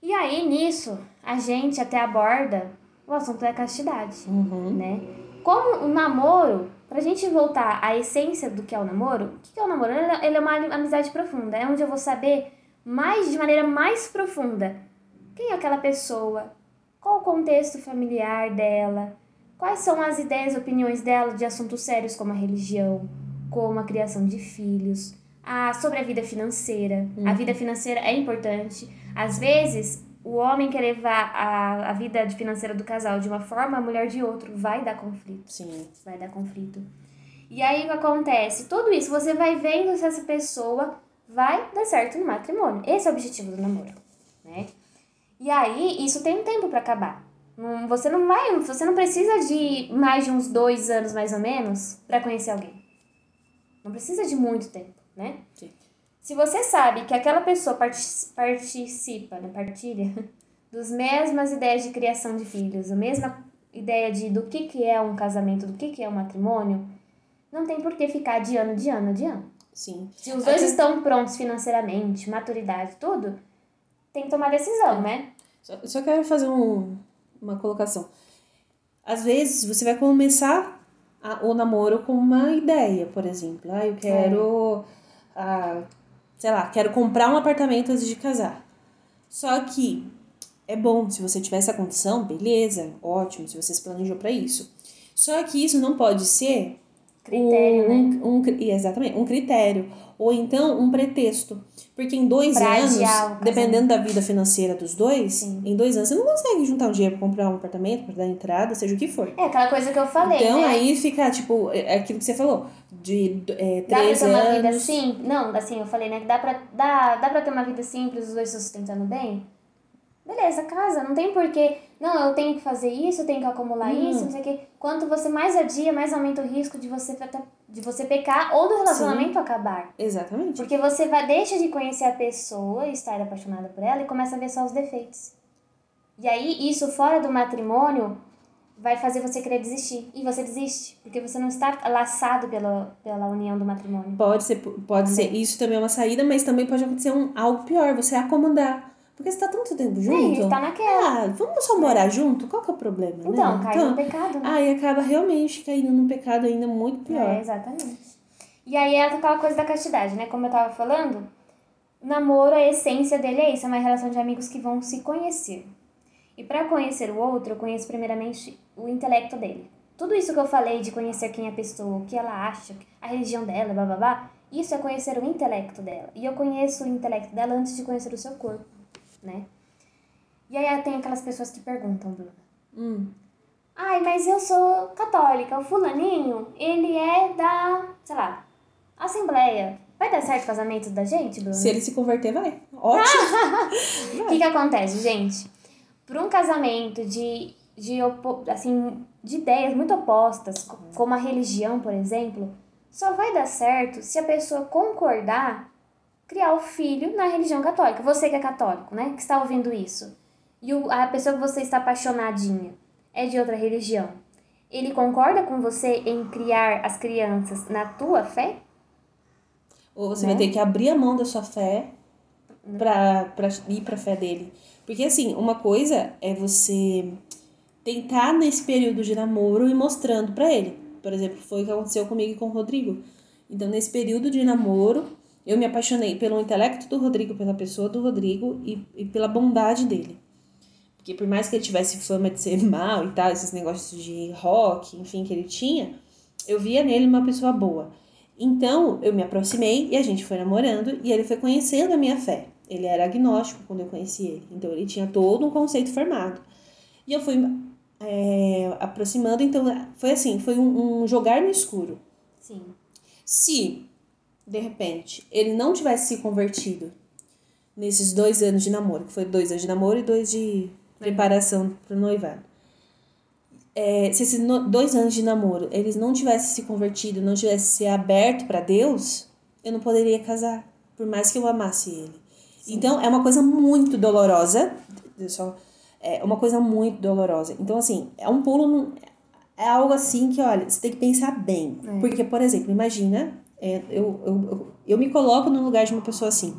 E aí, nisso, a gente até aborda o assunto da castidade Uhum. né? Como o namoro, pra gente voltar à essência do que é o namoro, o que é o namoro? Ele é- é uma amizade profunda, é onde eu vou saber mais, de maneira mais profunda, quem é aquela pessoa, qual o contexto familiar dela, quais são as ideias e opiniões dela de assuntos sérios como a religião, como a criação de filhos, a, sobre a vida financeira. A vida financeira é importante. Às vezes, o homem quer levar a, a vida financeira do casal de uma forma, a mulher de outro. Vai dar conflito. Sim. Vai dar conflito. E aí o que acontece? Tudo isso você vai vendo se essa pessoa vai dar certo no matrimônio. Esse é o objetivo do namoro, né? E aí, isso tem um tempo pra acabar. Não- Você não vai, você não precisa de mais de uns dois anos, mais ou menos, pra conhecer alguém. Não precisa de muito tempo, né? Sim. Se você sabe que aquela pessoa parti- participa, né, partilha, dos mesmas ideias de criação de filhos, a mesma ideia de do que, que é um casamento, do que, que é um matrimônio, não tem por que ficar de ano de ano de ano. Sim. Se os dois Até- estão prontos financeiramente, maturidade, tudo, tem que tomar decisão, né? Só, só quero fazer um, uma colocação. Às vezes você vai começar a- o namoro com uma ideia, por exemplo. Ah, eu quero. ah, sei lá, quero comprar um apartamento antes de casar. Só que é bom, se você tiver essa condição, beleza, ótimo, se você se planejou para isso. Só que isso não pode ser Critério, um, né? um, um exatamente, um critério. Ou então um pretexto. Porque em dois Pra anos, o dependendo da vida financeira dos dois, Sim. em dois anos você não consegue juntar um dinheiro pra comprar um apartamento, pra dar entrada, seja o que for. É aquela coisa que eu falei, então né? aí fica, tipo, é aquilo que você falou, de é, Dá pra três ter uma vida anos. simples? Não, assim, eu falei, né? Que dá pra, dá, dá pra ter uma vida simples, os dois se sustentando bem? Beleza, casa. Não tem porquê. Não, eu tenho que fazer isso, eu tenho que acumular Hum. isso, não sei o quê. Quanto você mais adia, mais aumenta o risco de você, de você pecar ou do relacionamento acabar. Exatamente. Porque você vai, deixa de conhecer a pessoa estar apaixonada por ela e começa a ver só os defeitos. E aí, isso fora do matrimônio vai fazer você querer desistir. E você desiste, porque você não está laçado pela, pela união do matrimônio. Pode ser, pode ser, isso também é uma saída, mas também pode acontecer um, algo pior, você acomodar. Porque você tá tanto tempo junto. É, tá naquela. Ah, vamos só morar junto? Qual que é o problema, Então, né? cai no pecado, né? Aí acaba realmente caindo num pecado ainda muito pior. É, exatamente. E aí é aquela coisa da castidade, né? Como eu tava falando, namoro, a essência dele é isso, é uma relação de amigos que vão se conhecer. E para conhecer o outro, eu conheço primeiramente o intelecto dele. Tudo isso que eu falei de conhecer quem é a pessoa, o que ela acha, a religião dela, bababá, Isso é conhecer o intelecto dela. E eu conheço o intelecto dela antes de conhecer o seu corpo, né? E aí tem aquelas pessoas que perguntam, Bruna. Hum. Ai, mas eu sou católica. O fulaninho, ele é da, sei lá, Assembleia. Vai dar certo o casamento da gente, Bruna? Se ele se converter, vai. Ótimo. O que, que acontece, gente? Para um casamento de, de, assim, de ideias muito opostas, co- como a religião, por exemplo, só vai dar certo se a pessoa concordar criar o filho na religião católica. Você que é católico, né? Que está ouvindo isso. E o, a pessoa que você está apaixonadinha é de outra religião. Ele concorda com você em criar as crianças na tua fé? Ou você Né? vai ter que abrir a mão da sua fé pra, pra ir pra fé dele. Porque, assim, uma coisa é você tentar nesse período de namoro ir mostrando pra ele. Por exemplo, foi o que aconteceu comigo e com o Rodrigo. Então, nesse período de namoro, eu me apaixonei pelo intelecto do Rodrigo, pela pessoa do Rodrigo e, e pela bondade dele. Porque por mais que ele tivesse fama de ser mal e tal, esses negócios de rock, enfim, que ele tinha, eu via nele uma pessoa boa. Então, eu me aproximei e a gente foi namorando e ele foi conhecendo a minha fé. Ele era agnóstico quando eu conheci ele, então ele tinha todo um conceito formado. E eu fui é, aproximando, então foi assim, foi um, um jogar no escuro. Sim. Se, de repente, ele não tivesse se convertido nesses dois anos de namoro, que foi dois anos de namoro e dois de preparação para o noivado. É, se esses dois anos de namoro eles não tivessem se convertido, não tivessem se aberto para Deus, eu não poderia casar, por mais que eu amasse ele. Então é uma coisa muito dolorosa, só é uma coisa muito dolorosa. Então assim, é um pulo é algo assim que, olha, você tem que pensar bem. É. Porque, por exemplo, imagina, é, eu, eu, eu, me coloco no lugar de uma pessoa assim.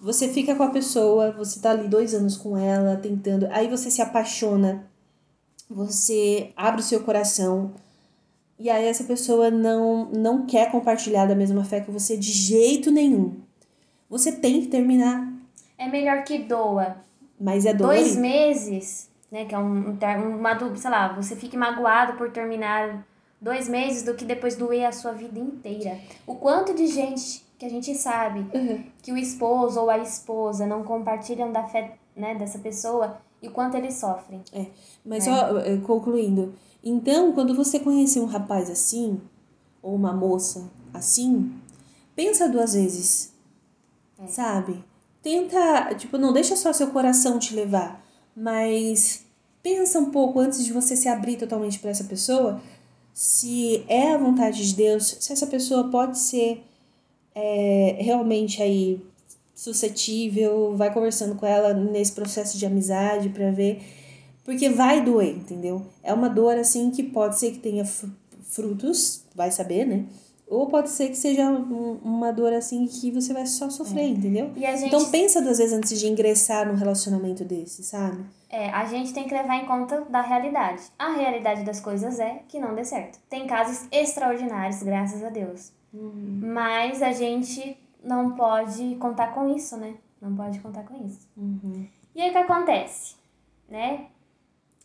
Você fica com a pessoa, você tá ali dois anos com ela, tentando. Aí você se apaixona, você abre o seu coração. E aí essa pessoa não, não quer compartilhar da mesma fé que você de jeito nenhum. Você tem que terminar, É melhor que doa mas é dois dolorido. meses, né? Que é um, um, uma, sei lá, você fique magoado por terminar dois meses do que depois doer a sua vida inteira. O quanto de gente que a gente sabe Uhum. que o esposo ou a esposa não compartilham da fé né, dessa pessoa e o quanto eles sofrem. Mas É. só eh, concluindo, então quando você conhecer um rapaz assim, ou uma moça assim, pensa duas vezes. É. Sabe? Tenta, tipo, não deixa só seu coração te levar, mas pensa um pouco antes de você se abrir totalmente para essa pessoa, se é a vontade de Deus, se essa pessoa pode ser é, realmente aí suscetível, vai conversando com ela nesse processo de amizade para ver, porque vai doer, entendeu? É uma dor assim que pode ser que tenha fru- frutos, vai saber, né? Ou pode ser que seja um- uma dor assim que você vai só sofrer, entendeu? E a gente, Então pensa duas vezes antes de ingressar num relacionamento desse, sabe? é, a gente tem que levar em conta da realidade. A realidade das coisas é que não dê certo. Tem casos extraordinários, graças a Deus. Mas a gente não pode contar com isso, né? Não pode contar com isso. E aí o que acontece? Né?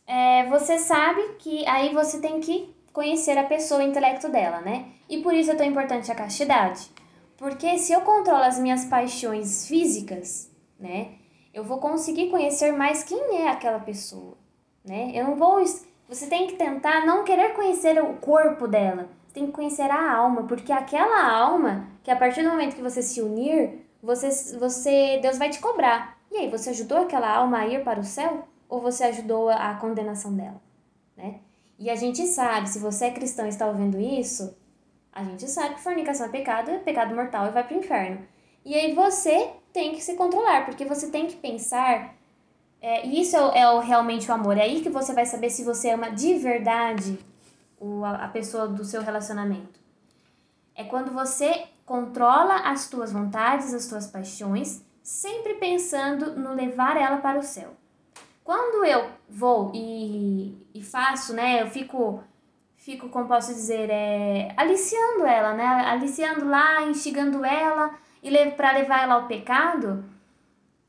É, você sabe que aí você tem que conhecer a pessoa, o intelecto dela, né? E por isso é tão importante a castidade. Porque se eu controlo as minhas paixões físicas, né? Eu vou conseguir conhecer mais quem é aquela pessoa, né? Eu não vou... Você tem que tentar não querer conhecer o corpo dela. Você tem que conhecer a alma, porque aquela alma, que a partir do momento que você se unir, você, você Deus vai te cobrar. E aí, você ajudou aquela alma a ir para o céu? Ou você ajudou a condenação dela, né? E a gente sabe, se você é cristão e está ouvindo isso, a gente sabe que fornicação é pecado, é pecado mortal e vai para o inferno. E aí você tem que se controlar, porque você tem que pensar. É, e isso é, é o, realmente o amor. É aí que você vai saber se você ama de verdade o, a, a pessoa do seu relacionamento. É quando você controla as tuas vontades, as tuas paixões, sempre pensando no levar ela para o céu. Quando eu vou e, e faço, né, eu fico, fico, como posso dizer, é, aliciando ela, né, aliciando lá, instigando ela e le para levar ela ao pecado,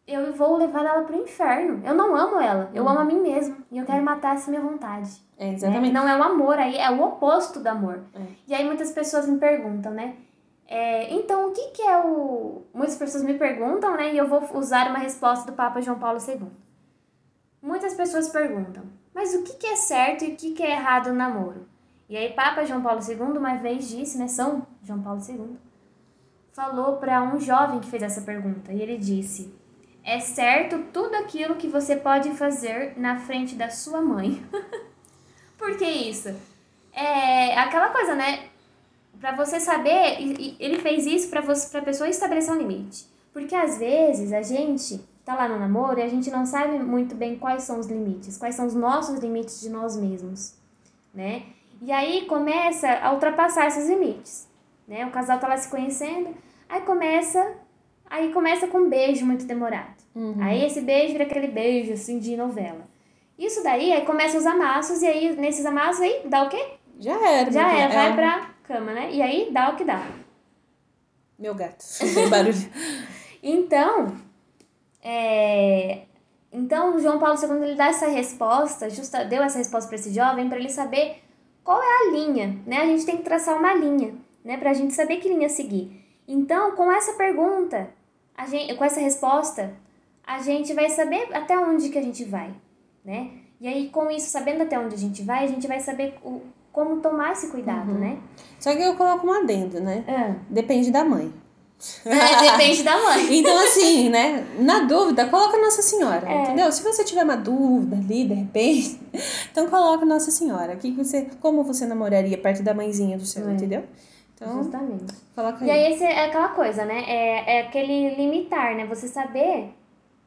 eu vou levar ela para o inferno. Eu não amo ela, eu amo a mim mesmo e eu quero matar essa minha vontade. É, né? exatamente. Não é o amor, aí é o oposto do amor. É. E aí muitas pessoas me perguntam, né? É, então, o que, que é o. Muitas pessoas me perguntam, né? E eu vou usar uma resposta do Papa João Paulo II. Muitas pessoas perguntam, mas o que, é certo e o que, é errado no namoro? E aí, Papa João Paulo II uma vez disse, né? São João Paulo II, falou para um jovem que fez essa pergunta. E ele disse: É certo tudo aquilo que você pode fazer na frente da sua mãe. Por que isso? É aquela coisa, né? Para você saber, ele fez isso para você, a pessoa estabelecer um limite. Porque às vezes a gente tá lá no namoro e a gente não sabe muito bem quais são os limites, quais são os nossos limites de nós mesmos, né? E aí começa a ultrapassar esses limites, né? O casal tá lá se conhecendo, aí começa, aí começa com um beijo muito demorado. Uhum. Aí esse beijo vira aquele beijo assim de novela. Isso daí, aí começa os amassos e aí nesses amassos aí dá o quê? Já era. Já era, vai é. pra cama, né? E aí dá o que dá. Meu gato, barulho. então, é, então, João Paulo II ele dá essa resposta, justa, deu essa resposta para esse jovem para ele saber qual é a linha, né? A gente tem que traçar uma linha, né, para a gente saber que linha seguir. Então, com essa pergunta, a gente, com essa resposta, a gente vai saber até onde que a gente vai, né? E aí, com isso, sabendo até onde a gente vai, a gente vai saber o, como tomar esse cuidado, uhum. né? Só que eu coloco um adendo, né? Ah. Depende da mãe. É, depende da mãe. então, assim, né? Na dúvida, coloca Nossa Senhora, é. entendeu? Se você tiver uma dúvida ali, de repente, então coloca Nossa Senhora. Que você, como você namoraria perto da mãezinha do céu, é. entendeu? Então, Justamente. Coloca aí. E aí, é aquela coisa, né? É, é aquele limitar, né? Você saber,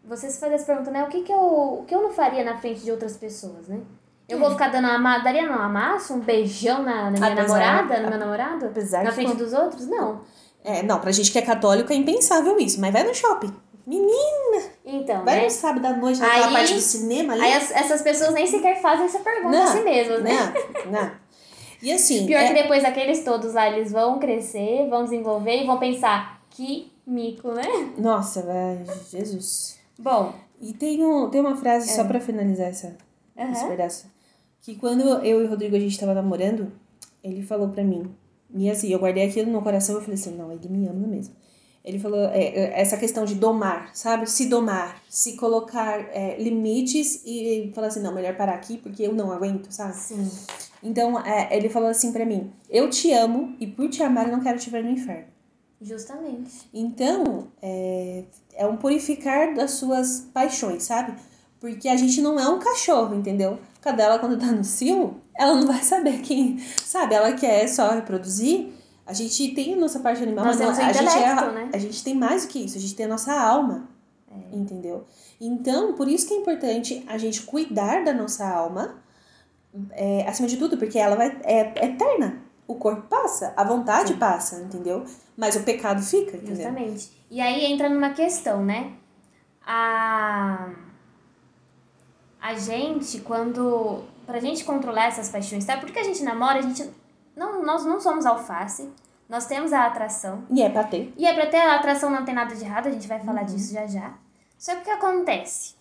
você se fazer essa pergunta, né? O que, que, eu, o que eu não faria na frente de outras pessoas, né? Eu vou ficar dando uma. Daria não, amasso, um beijão na, na minha apesar, namorada, no meu namorado? Apesar na frente dos outros? Não. É, não, pra gente que é católico é impensável isso, mas vai no shopping. Menina! Então, vai né? no sábado à noite, naquela aí, parte do cinema ali. Aí as, essas pessoas nem sequer fazem essa pergunta não, a si mesmas, né? Não, não. E assim. Pior é... que depois aqueles todos lá, eles vão crescer, vão desenvolver e vão pensar, que mico, né? Nossa, velho, Jesus. Bom. E tem, um, tem uma frase, é. só pra finalizar essa, uhum. esse pedaço. Que quando eu e o Rodrigo a gente tava namorando, ele falou pra mim. E assim, eu guardei aquilo no coração e falei assim, não, ele me ama mesmo. Ele falou é, é, essa questão de domar, sabe? Se domar, se colocar é, limites e falar assim, não, melhor parar aqui porque eu não aguento, sabe? Sim. Então, é, ele falou assim para mim, eu te amo e por te amar eu não quero te ver no inferno. Justamente. Então, é, é um purificar das suas paixões, sabe? Porque a gente não é um cachorro, entendeu? Cadela, quando tá no cio, ela não vai saber quem. Sabe? Ela quer só reproduzir. A gente tem a nossa parte animal, Nós mas não, a, gente é, né? a gente tem mais do que isso, a gente tem a nossa alma. É. Entendeu? Então, por isso que é importante a gente cuidar da nossa alma, é, acima de tudo, porque ela vai, é, é eterna. O corpo passa, a vontade Sim. passa, entendeu? Mas o pecado fica, entendeu? Justamente. E aí entra numa questão, né? A a gente, quando. Pra gente controlar essas paixões, tá? Porque a gente namora, a gente. Não, nós não somos alface. Nós temos a atração. E é pra ter. E é pra ter a atração, não tem nada de errado, a gente vai falar uhum. disso já já. Só que o que acontece?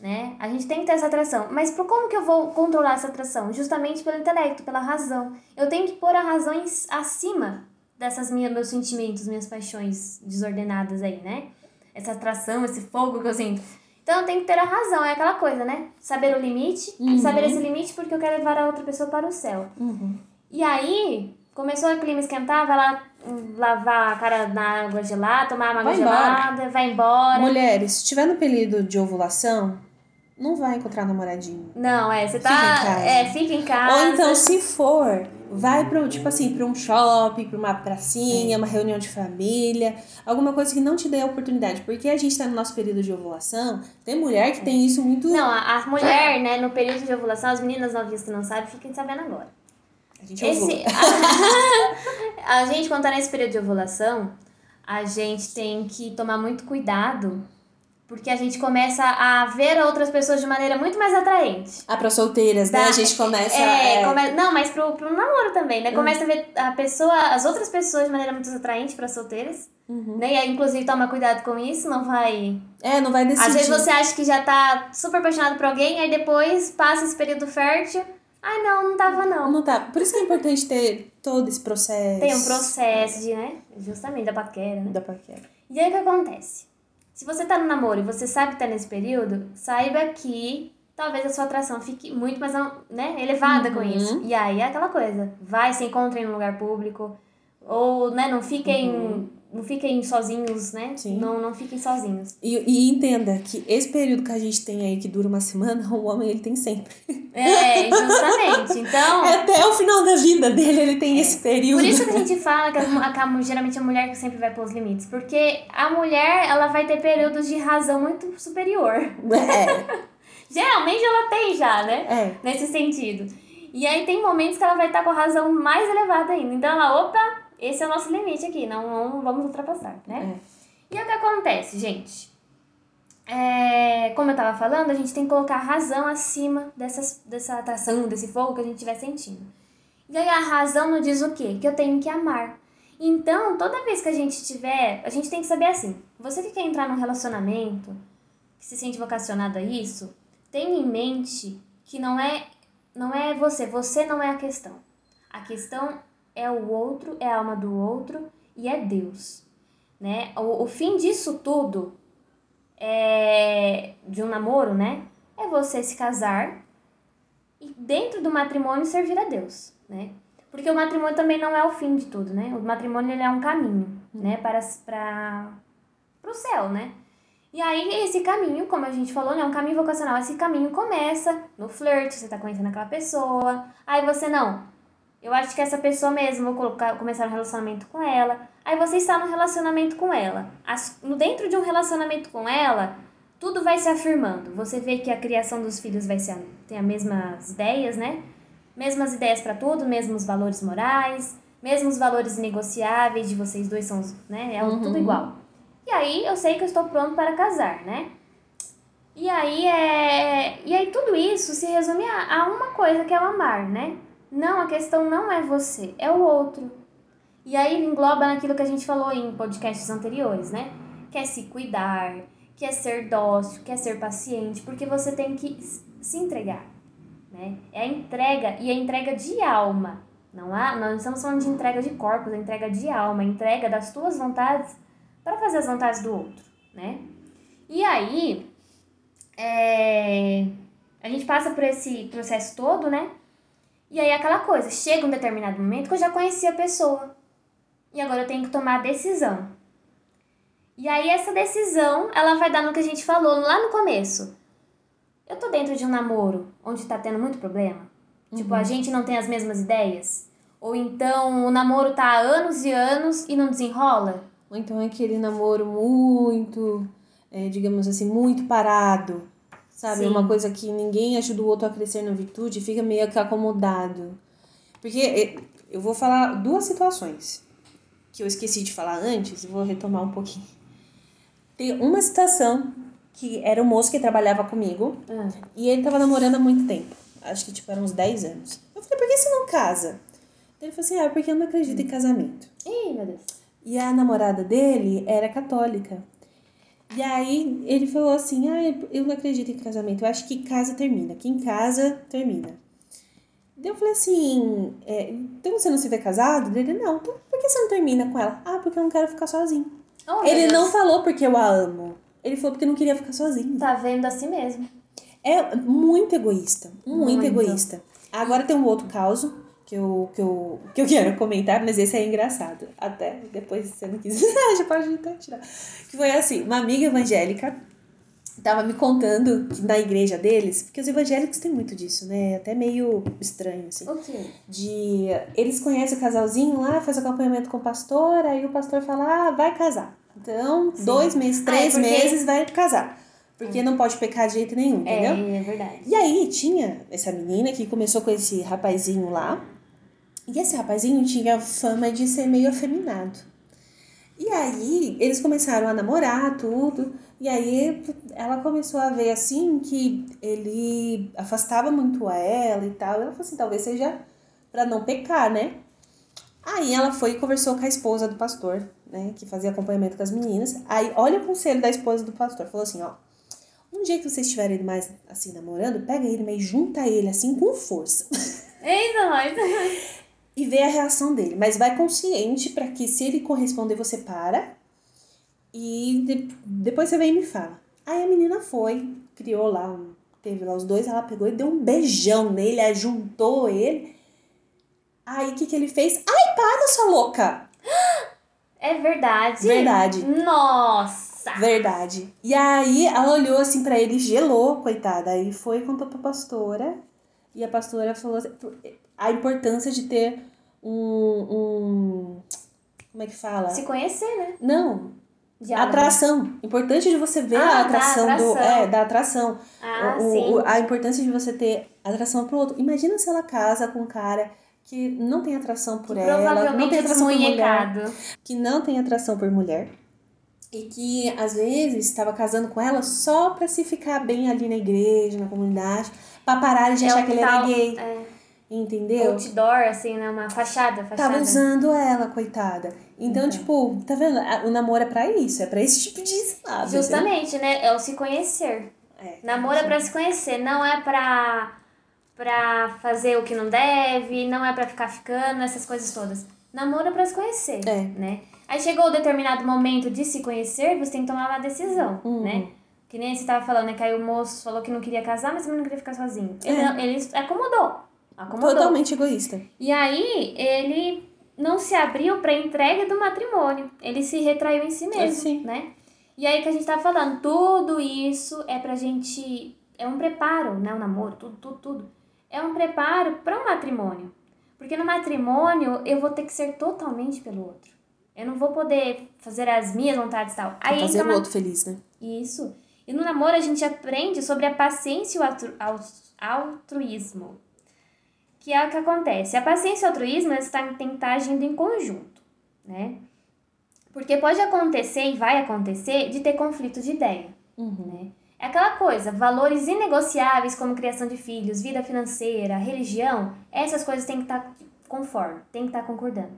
Né? A gente tem que ter essa atração. Mas por como que eu vou controlar essa atração? Justamente pelo intelecto, pela razão. Eu tenho que pôr a razão em, acima dessas minhas, meus sentimentos, minhas paixões desordenadas aí, né? Essa atração, esse fogo que eu sinto. Então tem que ter a razão, é aquela coisa, né? Saber o limite, uhum. saber esse limite porque eu quero levar a outra pessoa para o céu. Uhum. E aí, começou o clima esquentar, vai lá lavar a cara na água gelada, tomar uma água vai gelada, embora. vai embora. Mulheres, se estiver no período de ovulação, não vai encontrar namoradinho. Não, é, você tá. Fica em casa. É, fica em casa. Ou então, se for, vai para tipo assim, para um shopping, para uma pracinha, uma reunião de família, alguma coisa que não te dê a oportunidade, porque a gente está no nosso período de ovulação, tem mulher que tem isso muito Não, a, a mulher, né, no período de ovulação, as meninas novinhas que não sabem, fiquem sabendo agora. A gente Esse, a, a gente quando tá nesse período de ovulação, a gente tem que tomar muito cuidado porque a gente começa a ver outras pessoas de maneira muito mais atraente. Ah, para solteiras, né? a gente começa. É, é... Come... não, mas pro, pro namoro também, né? Começa uhum. a ver a pessoa, as outras pessoas de maneira muito atraente para solteiras. Uhum. Né? E aí, inclusive, toma cuidado com isso, não vai. É, não vai decidir. Às vezes você acha que já tá super apaixonado por alguém, aí depois passa esse período fértil, Ai, não, não tava não. Não tá. Por isso que é importante ter todo esse processo. Tem um processo de, né? Justamente da paquera, né? Da paquera. E aí o que acontece? Se você tá no namoro e você sabe que tá nesse período, saiba que talvez a sua atração fique muito mais né, elevada com Uhum. isso. E aí é aquela coisa. Vai, se encontrem em um lugar público. Ou, né, não fiquem. Não fiquem sozinhos, né? Sim. Não, não fiquem sozinhos. E, e entenda que esse período que a gente tem aí, que dura uma semana, o homem ele tem sempre. É, justamente. Então. Até o final da vida dele, ele tem esse período. Por isso que a gente fala que a, a- geralmente a mulher que sempre vai pôr os limites. Porque a mulher, ela vai ter períodos de razão muito superior. É, Geralmente ela tem já, né? é. Nesse sentido. E aí tem momentos que ela vai estar com a razão mais elevada ainda. Então ela, opa, esse é o nosso limite aqui, não, não vamos ultrapassar, né? E o que acontece, gente? É, como eu tava falando, a gente tem que colocar a razão acima dessas, dessa atração, desse fogo que a gente estiver sentindo. E aí a razão nos diz o quê? Que eu tenho que amar. Então, toda vez que a gente tiver, a gente tem que saber assim, você que quer entrar num relacionamento, que se sente vocacionado a isso, tenha em mente que não é não é você, você não é a questão. A questão é o outro, é a alma do outro e é Deus, né? O, o fim disso tudo é de um namoro, né? É você se casar e dentro do matrimônio servir a Deus, né? Porque o matrimônio também não é o fim de tudo, né? O matrimônio ele é um caminho, né? Para para o céu, né? E aí, esse caminho, como a gente falou, né, é um caminho vocacional. Esse caminho começa no flerte, você tá conhecendo aquela pessoa. Aí você, não, eu acho que essa pessoa mesmo, vou colocar, começar um relacionamento com ela. Aí você está no relacionamento com ela. As, no dentro de um relacionamento com ela, tudo vai se afirmando. Você vê que a criação dos filhos vai ser, tem as mesmas ideias, né? Mesmas ideias para tudo, mesmos valores morais, mesmos valores negociáveis de vocês dois são, né? É tudo igual. E aí eu sei que eu estou pronto para casar, né? E aí é. E aí tudo isso se resume a, a uma coisa que é o amar, né? Não, a questão não é você, é o outro. E aí engloba naquilo que a gente falou em podcasts anteriores, né? Quer se cuidar, quer ser dócil, quer ser paciente, porque você tem que se entregar, né? É a entrega e a entrega de alma. Não há, não estamos falando de entrega de corpos, é entrega de alma, entrega das tuas vontades para fazer as vontades do outro, né? E aí, é, a gente passa por esse processo todo, né? E aí aquela coisa, chega um determinado momento que eu já conheci a pessoa. E agora eu tenho que tomar a decisão. E aí essa decisão, ela vai dar no que a gente falou lá no começo. Eu tô dentro de um namoro onde tá tendo muito problema. Tipo, a gente não tem as mesmas ideias. Ou então o namoro tá há anos e anos e não desenrola. Ou então é aquele namoro muito, é, digamos assim, muito parado. Sabe? Sim. Uma coisa que ninguém ajuda o outro a crescer na virtude, fica meio que acomodado. Porque é, eu vou falar duas situações que eu esqueci de falar antes, e vou retomar um pouquinho. Tem uma situação que era um moço que trabalhava comigo e ele tava namorando há muito tempo. Acho que tipo eram uns 10 anos. Eu falei, por que você não casa? Ele falou assim, ah, porque eu não acredito em casamento. Ih, meu Deus. E a namorada dele era católica. E aí ele falou assim: Ah, eu não acredito em casamento, eu acho que casa termina. Quem casa, termina. Daí eu falei assim: é, Então você não se vê casado? Ele: Não, então por que você não termina com ela? Ah, porque eu não quero ficar sozinho. Oh, ele não falou porque eu a amo. Ele falou porque não queria ficar sozinho. Tá vendo assim mesmo. É muito egoísta. Muito, Muito. egoísta. Agora tem um outro caso que eu, que, eu, que eu quero comentar, mas esse é engraçado. Até depois, se você não quiser, já pode até tirar. Que foi assim, uma amiga evangélica tava me contando que na igreja deles, porque os evangélicos têm muito disso, né? Até meio estranho, assim. O quê? De eles conhecem o casalzinho lá, faz acompanhamento com o pastor, aí o pastor fala, ah, vai casar. Então, dois meses, Ah, três é porque- meses vai casar. Porque não pode pecar de jeito nenhum, entendeu? É, é verdade. E aí tinha essa menina que começou com esse rapazinho lá. E esse rapazinho tinha fama de ser meio afeminado. E aí eles começaram a namorar, tudo. E aí ela começou a ver assim que ele afastava muito ela e tal. Ela falou assim, talvez seja pra não pecar, né? Aí ela foi e conversou com a esposa do pastor, né? Que fazia acompanhamento com as meninas. Aí olha o conselho da esposa do pastor. Falou assim, ó. Um dia que vocês estiverem mais assim namorando, pega ele, mas junta ele assim com força. Eita, nós. e vê a reação dele. Mas vai consciente para que se ele corresponder, você para. E de- depois você vem e me fala. Aí a menina foi, criou lá, um, teve lá os dois, ela pegou e deu um beijão nele, aí juntou ele. Aí o que, que ele fez? Ai, para, sua louca! É verdade? Verdade. Nossa! Verdade. E aí ela olhou assim pra ele gelou, coitada. Aí foi e contou pra pastora. E a pastora falou assim, a importância de ter um, um. Como é que fala? Se conhecer, né? Não, Diálogo. atração. Importante de você ver Ah, a da atração, do. atração. É, da atração. Ah, O- sim. o- a importância de você ter atração pro outro. Imagina se ela casa com um cara que não tem atração por ela, não tem atração por mulher que não tem atração por mulher e que às vezes estava casando com ela só pra se ficar bem ali na igreja, na comunidade, pra parar de É achar que ele era gay, É, entendeu? outdoor, assim, né? Uma fachada, fachada. Tava usando ela, coitada. Então, tipo, tá vendo? O namoro é pra isso, é pra esse tipo de ensinado. Justamente, né? É o se conhecer. É. Namoro é pra se conhecer, não é pra, pra fazer o que não deve, não é pra ficar ficando, essas coisas todas. Namoro é pra se conhecer, É. né? Aí chegou o determinado momento de se conhecer, você tem que tomar uma decisão, Uhum. né? Que nem você tava falando, né? Que aí o moço falou que não queria casar, mas não queria ficar sozinho. Ele, É. ele acomodou. Acomodou. Totalmente egoísta. E aí, ele não se abriu para entrega do matrimônio. Ele se retraiu em si mesmo, sim. né? E aí que a gente tá falando, tudo isso é pra gente é um preparo, né, o namoro, tudo, tudo, tudo. É um preparo para um matrimônio. Porque no matrimônio eu vou ter que ser totalmente pelo outro. Eu não vou poder fazer as minhas vontades e tal. Aí fazer o outro feliz, né? isso. E no namoro a gente aprende sobre a paciência e o altru- al- altruísmo. Que é o que acontece. A paciência e o altruísmo eles tá- têm que estar agindo em conjunto, né? Porque pode acontecer e vai acontecer de ter conflito de ideia, né? É aquela coisa, valores inegociáveis como criação de filhos, vida financeira, religião, essas coisas têm que estar conforme, tem que estar concordando.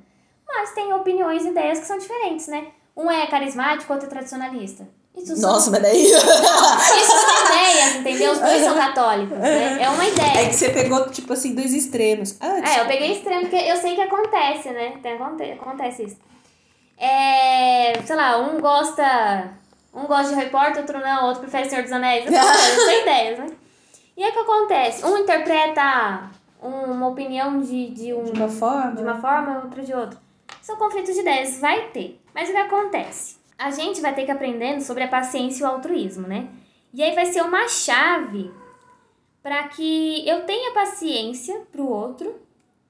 Mas tem opiniões e ideias que são diferentes, né? Um é carismático, outro é tradicionalista. Isso são- Nossa, mas daí. isso são ideias, entendeu? Os dois são católicos, né? É uma É ideia. que você pegou, tipo assim, dois extremos. Ah, É, eu peguei extremo, porque eu sei que acontece, né? Tem, aconte- acontece isso. É, sei lá, um gosta. Um gosta de Harry Potter, outro não, outro prefere Senhor dos Anéis. São ideias, né? E aí o que acontece? Um interpreta um- uma opinião de, de um. De uma forma. de uma forma, outro de outra. São conflitos de ideias, vai ter. Mas o que acontece? A gente vai ter que aprendendo sobre a paciência e o altruísmo, né? E aí vai ser uma chave para que eu tenha paciência pro outro,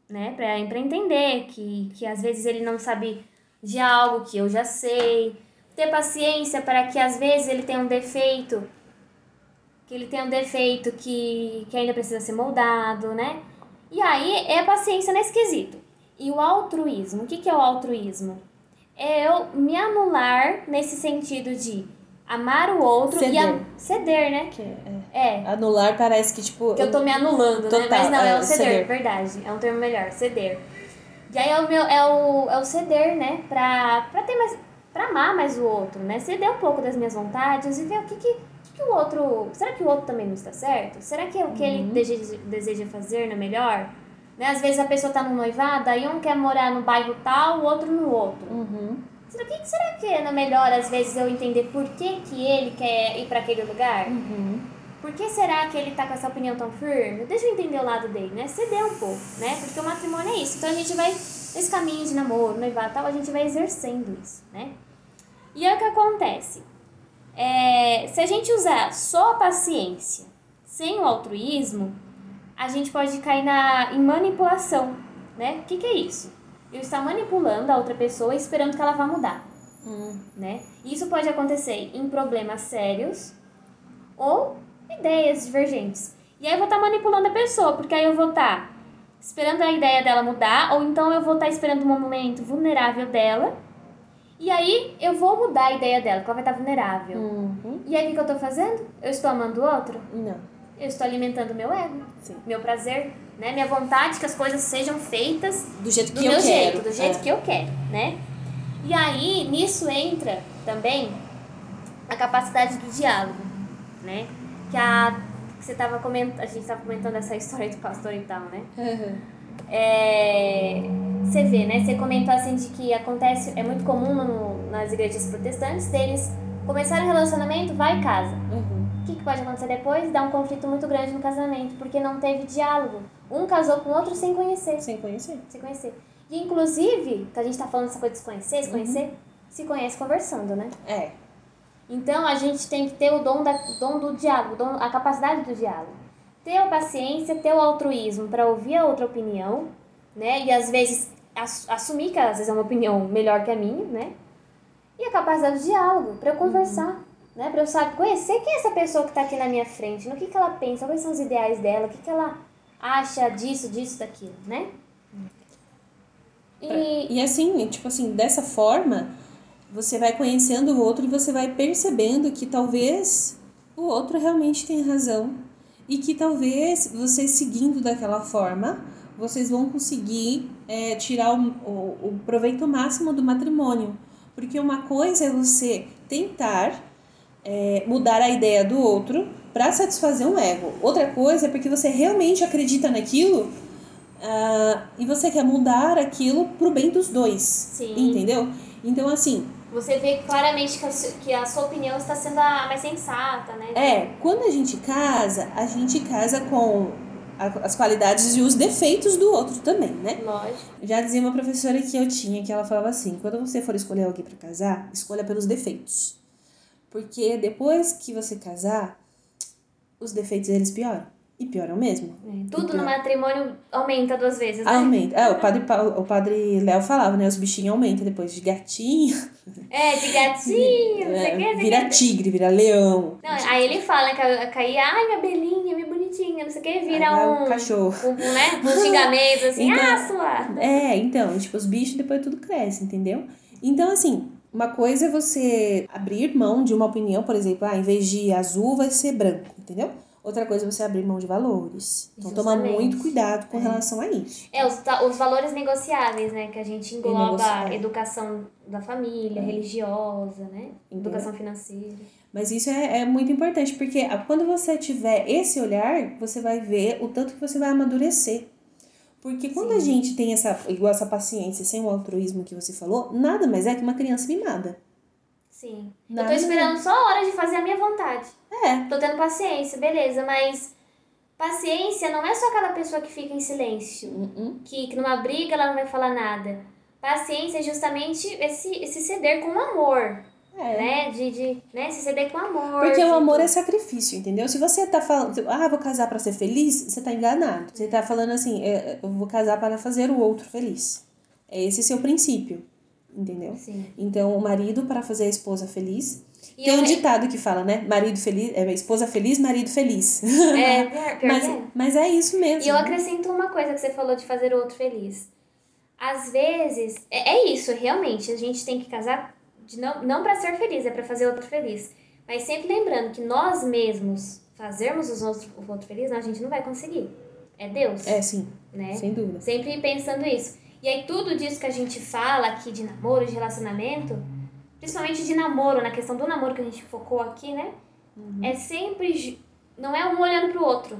né? Pra entender que, que às vezes ele não sabe de algo que eu já sei. Ter paciência para que às vezes ele tenha um defeito, que ele tenha um defeito que, que ainda precisa ser moldado, né? E aí é paciência nesse quesito. E o altruísmo, o que, que é o altruísmo? É eu me anular nesse sentido de amar o outro e a, Ceder. ceder, né? Que é- É, é. Anular parece que, tipo. que eu tô me anulando, né? Total, Mas não, é, é, o ceder, ceder. verdade. É um termo melhor, ceder. E aí é o meu, é o, é o ceder, né? Pra, pra ter mais. pra amar mais o outro, né? Ceder um pouco das minhas vontades e ver o que que, o que, que o outro. Será que o outro também não está certo? Será que o que Uhum. ele deseja, deseja fazer não é melhor? Né? Às vezes a pessoa tá num noivado, aí um quer morar no bairro tal, o outro no outro. Uhum. Será que, será que é melhor, às vezes, eu entender por que, que ele quer ir para aquele lugar? Uhum. Por que será que ele tá com essa opinião tão firme? Deixa eu entender o lado dele, né? Ceder um pouco, né? Porque o matrimônio é isso. Então a gente vai, nesse caminho de namoro, noivado e tal, a gente vai exercendo isso, né? E aí o que acontece? É, se a gente usar só a paciência sem o altruísmo, a gente pode cair na, em manipulação, né? O que, que é isso? Eu estar manipulando a outra pessoa esperando que ela vá mudar Hum. né? Isso pode acontecer em problemas sérios ou ideias divergentes. E aí eu vou estar manipulando a pessoa, porque aí eu vou estar esperando a ideia dela mudar, ou então eu vou estar esperando um momento vulnerável dela. E aí eu vou mudar a ideia dela, porque ela vai estar vulnerável. Uhum. E aí o que que eu estou fazendo? Eu estou amando o outro? Não. Eu estou alimentando meu ego, Sim. meu prazer, né? Minha vontade que as coisas sejam feitas Do jeito do que meu eu jeito, quero. do jeito É. que eu quero, né? E aí, nisso entra também a capacidade do diálogo, né? que a que você tava comentando, a gente tava comentando essa história do pastor e tal, né? É, você vê, né? Você comentou assim de que acontece, é muito comum no, nas igrejas protestantes deles começarem um relacionamento, vai casa. Uhum. O que, que pode acontecer depois? Dá um conflito muito grande no casamento, porque não teve diálogo. Um casou com o outro sem conhecer. Sem conhecer. Se conhecer. E inclusive, que a gente tá falando dessa coisa de se conhecer, se conhecer, se conhece conversando, né? É. Então a gente tem que ter o dom, da, dom do diálogo, dom, a capacidade do diálogo. Ter a paciência, ter o altruísmo para ouvir a outra opinião, né? E às vezes ass- assumir que às vezes é uma opinião melhor que a minha, né? E a capacidade do diálogo, para eu conversar, né? Para eu saber conhecer quem é essa pessoa que tá aqui na minha frente, no que, que ela pensa, quais são os ideais dela, o que, que ela acha disso, disso, daquilo, né? E E assim, tipo assim, dessa forma, você vai conhecendo o outro e você vai percebendo que talvez o outro realmente tem razão. E que talvez você seguindo daquela forma, vocês vão conseguir é, tirar o, o, o proveito máximo do matrimônio. Porque uma coisa é você tentar é, mudar a ideia do outro para satisfazer um ego. Outra coisa é porque você realmente acredita naquilo ah, e você quer mudar aquilo pro bem dos dois. Sim. Entendeu? Então, assim, você vê claramente que a, su- que a sua opinião está sendo a mais sensata, né? é, quando a gente casa, a gente casa com a- as qualidades e os defeitos do outro também, né? Lógico. Já dizia uma professora que eu tinha que ela falava assim: quando você for escolher alguém para casar, escolha pelos defeitos. Porque depois que você casar, os defeitos eles pioram. E pioram mesmo. É, Tudo Então- no matrimônio aumenta duas vezes, né? Aumenta. É, o padre, o padre Léo falava, né? Os bichinhos aumentam depois de gatinho. É, de gatinho, que, é, o vira que. tigre, vira leão. Não, aí ele fala que a Caí, ai, minha belinha, minha bonitinha, não sei o que, vira Aí um, o cachorro. um, um, né, um xingamento assim, Então- ah, sua. É, então, tipo, os bichos depois tudo cresce, entendeu? Então, assim, uma coisa é você abrir mão de uma opinião, por exemplo, ah, em vez de azul vai ser branco, entendeu? Outra coisa é você abrir mão de valores. Então, toma muito cuidado com relação a isso. É, os, os valores negociáveis, né, que a gente engloba educação da família, religiosa, né, Entendeu? educação financeira. Mas isso é, é muito importante, porque quando você tiver esse olhar, você vai ver o tanto que você vai amadurecer. Porque quando a gente tem essa, igual essa paciência, sem o altruísmo que você falou, nada mais é que uma criança mimada. Sim. Nada eu tô esperando só a hora de fazer a minha vontade. É, Tô tendo paciência, beleza, mas paciência não é só aquela pessoa que fica em silêncio, Uhum. que, que numa briga ela não vai falar nada. Paciência é justamente esse, esse ceder com amor, é. né? De, de né? se ceder com amor. Porque o amor é sacrifício, entendeu? Se você tá falando, ah, vou casar pra ser feliz, você tá enganado. Você tá falando assim, é, eu vou casar para fazer o outro feliz. É esse seu princípio, entendeu? Sim. Então, o marido para fazer a esposa feliz. E Tem um ditado que fala, né? Marido feliz, é esposa feliz, marido feliz. É, pior, pior mas, que é. mas é isso mesmo. E eu acrescento uma coisa que você falou de fazer o outro feliz. Às vezes, é, é isso, realmente, a gente tem que casar de não, não para ser feliz, é para fazer o outro feliz. Mas sempre lembrando que nós mesmos fazermos os outros, o outro feliz, não, a gente não vai conseguir. É Deus, É, sim, né? sem dúvida. Sempre pensando isso. E aí tudo disso que a gente fala aqui de namoro, de relacionamento, principalmente de namoro, na questão do namoro que a gente focou aqui, né? Uhum. É sempre. Não é um olhando pro outro.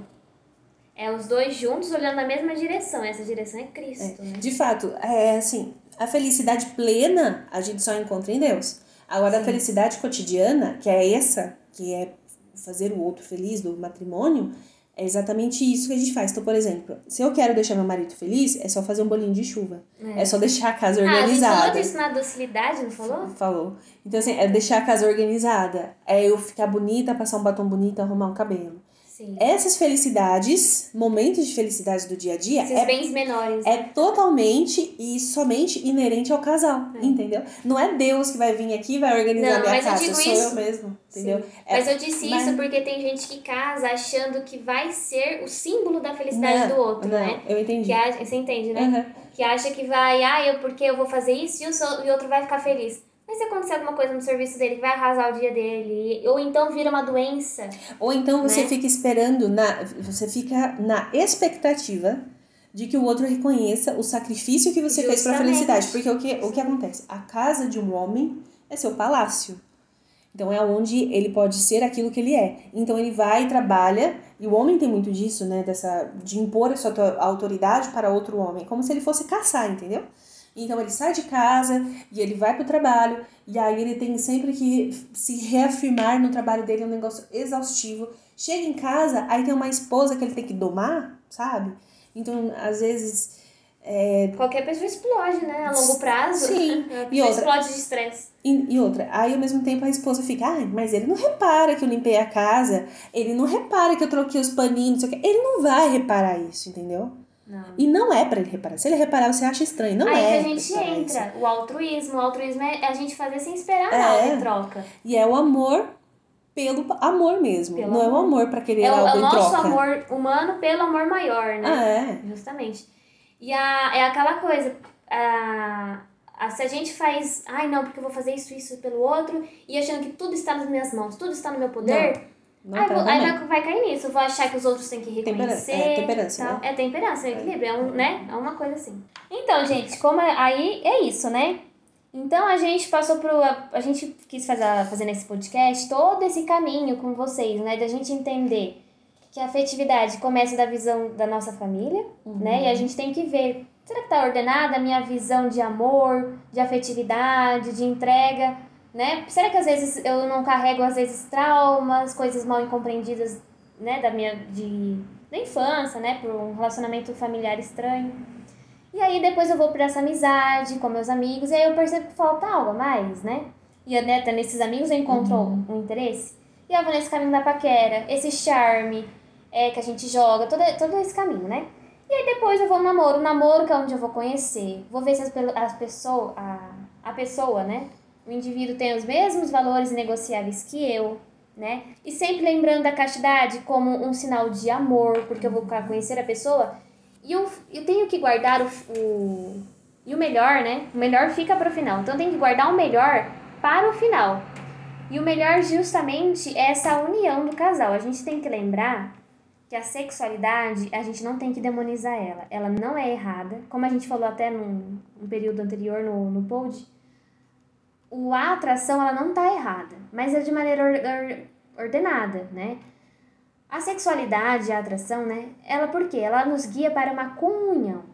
É os dois juntos olhando na mesma direção. Essa direção é Cristo, né? De fato, é assim, a felicidade plena a gente só encontra em Deus. Agora, a felicidade cotidiana, que é essa, que é fazer o outro feliz do matrimônio, é exatamente isso que a gente faz. Então, por exemplo, se eu quero deixar meu marido feliz, é só fazer um bolinho de chuva. É, só deixar a casa Ah, a gente organizada. falou disso na docilidade, não falou? Falou. Então, assim, é deixar a casa organizada. É eu ficar bonita, passar um batom bonito, arrumar um cabelo. Sim. Essas felicidades, momentos de felicidade do dia a dia, Esses é bens menores. é totalmente e somente inerente ao casal, entendeu? Não é Deus que vai vir aqui e vai organizar Não, minha eu casa, digo sou isso. eu mesmo, entendeu? É- Mas eu disse mas- isso porque tem gente que casa achando que vai ser o símbolo da felicidade Não, do outro, não, né? eu entendi. Que acha, você entende, né? Aham. Que acha que vai, ah, eu porque eu vou fazer isso e o, e o outro vai ficar feliz. Se acontecer alguma coisa no serviço dele, vai arrasar o dia dele. Ou então vira uma doença. Ou então você Né? fica esperando, na, você fica na expectativa de que o outro reconheça o sacrifício que você fez para Justamente. felicidade. Porque o que, o que acontece? A casa de um homem é seu palácio. Então é onde ele pode ser aquilo que ele é. Então ele vai e trabalha, e o homem tem muito disso, né? Dessa, de impor a sua autoridade para outro homem, como se ele fosse caçar, entendeu? Então ele sai de casa e ele vai para o trabalho, e aí ele tem sempre que se reafirmar no trabalho dele, é um negócio exaustivo. Chega em casa, aí tem uma esposa que ele tem que domar, sabe? Então, às vezes. É... Qualquer pessoa explode, né? A longo prazo. Sim. e outra, explode de estresse. E, e, outra, aí ao mesmo tempo a esposa fica, ah, mas ele não repara que eu limpei a casa, ele não repara que eu troquei os paninhos, não sei o que. Ele não vai reparar isso, entendeu? Não. E não é para ele reparar. Se ele reparar, você acha estranho. Não Aí é. que a gente entra. Isso. O altruísmo. O altruísmo é a gente fazer sem esperar é. nada em troca. E é o amor pelo amor mesmo. Pelo não amor. é o amor para querer é algo é o nosso troca. amor humano pelo amor maior, né? Ah, é. Justamente. E a, é aquela coisa. A, a, se a gente faz. Ai, não, porque eu vou fazer isso, isso pelo outro. E achando que tudo está nas minhas mãos, tudo está no meu poder. Não. Não aí, tá vou, aí também. vai, vai cair nisso. Vou achar que os outros têm que reconhecer. é, temperança, tal. né? É temperança, é equilíbrio, é um, né? É uma coisa assim. Então, gente, como é- aí é isso, né? Então a gente passou pro. A, a gente quis fazer, fazer nesse podcast todo esse caminho com vocês, né? Da gente entender que a afetividade começa da visão da nossa família, né? E a gente tem que ver. Será que tá ordenada a minha visão de amor, de afetividade, de entrega? Né? Será que às vezes eu não carrego às vezes traumas, coisas mal incompreendidas, né, da minha de da infância, né, por um relacionamento familiar estranho. E aí depois eu vou para essa amizade com meus amigos, e aí eu percebo que falta algo a mais, né? E né, até nesses amigos eu encontro um interesse. E eu vou nesse caminho da paquera, esse charme é, que a gente joga, todo, todo esse caminho, né? E aí depois eu vou no namoro, o namoro que é onde eu vou conhecer, vou ver se as, as pessoas, a, a pessoa, né? O indivíduo tem os mesmos valores negociáveis que eu, né? E sempre lembrando da castidade como um sinal de amor, porque eu vou conhecer a pessoa e eu, eu tenho que guardar o, o. E o melhor, né? O melhor fica para o final. Então tenho que guardar o melhor para o final. E o melhor, justamente, é essa união do casal. A gente tem que lembrar que a sexualidade, a gente não tem que demonizar ela. Ela não é errada. Como a gente falou até num, num período anterior no, no pod, o, a atração ela não tá errada, mas é de maneira or, or- ordenada, né? A sexualidade, a atração, né? Ela por quê? Ela nos guia para uma comunhão.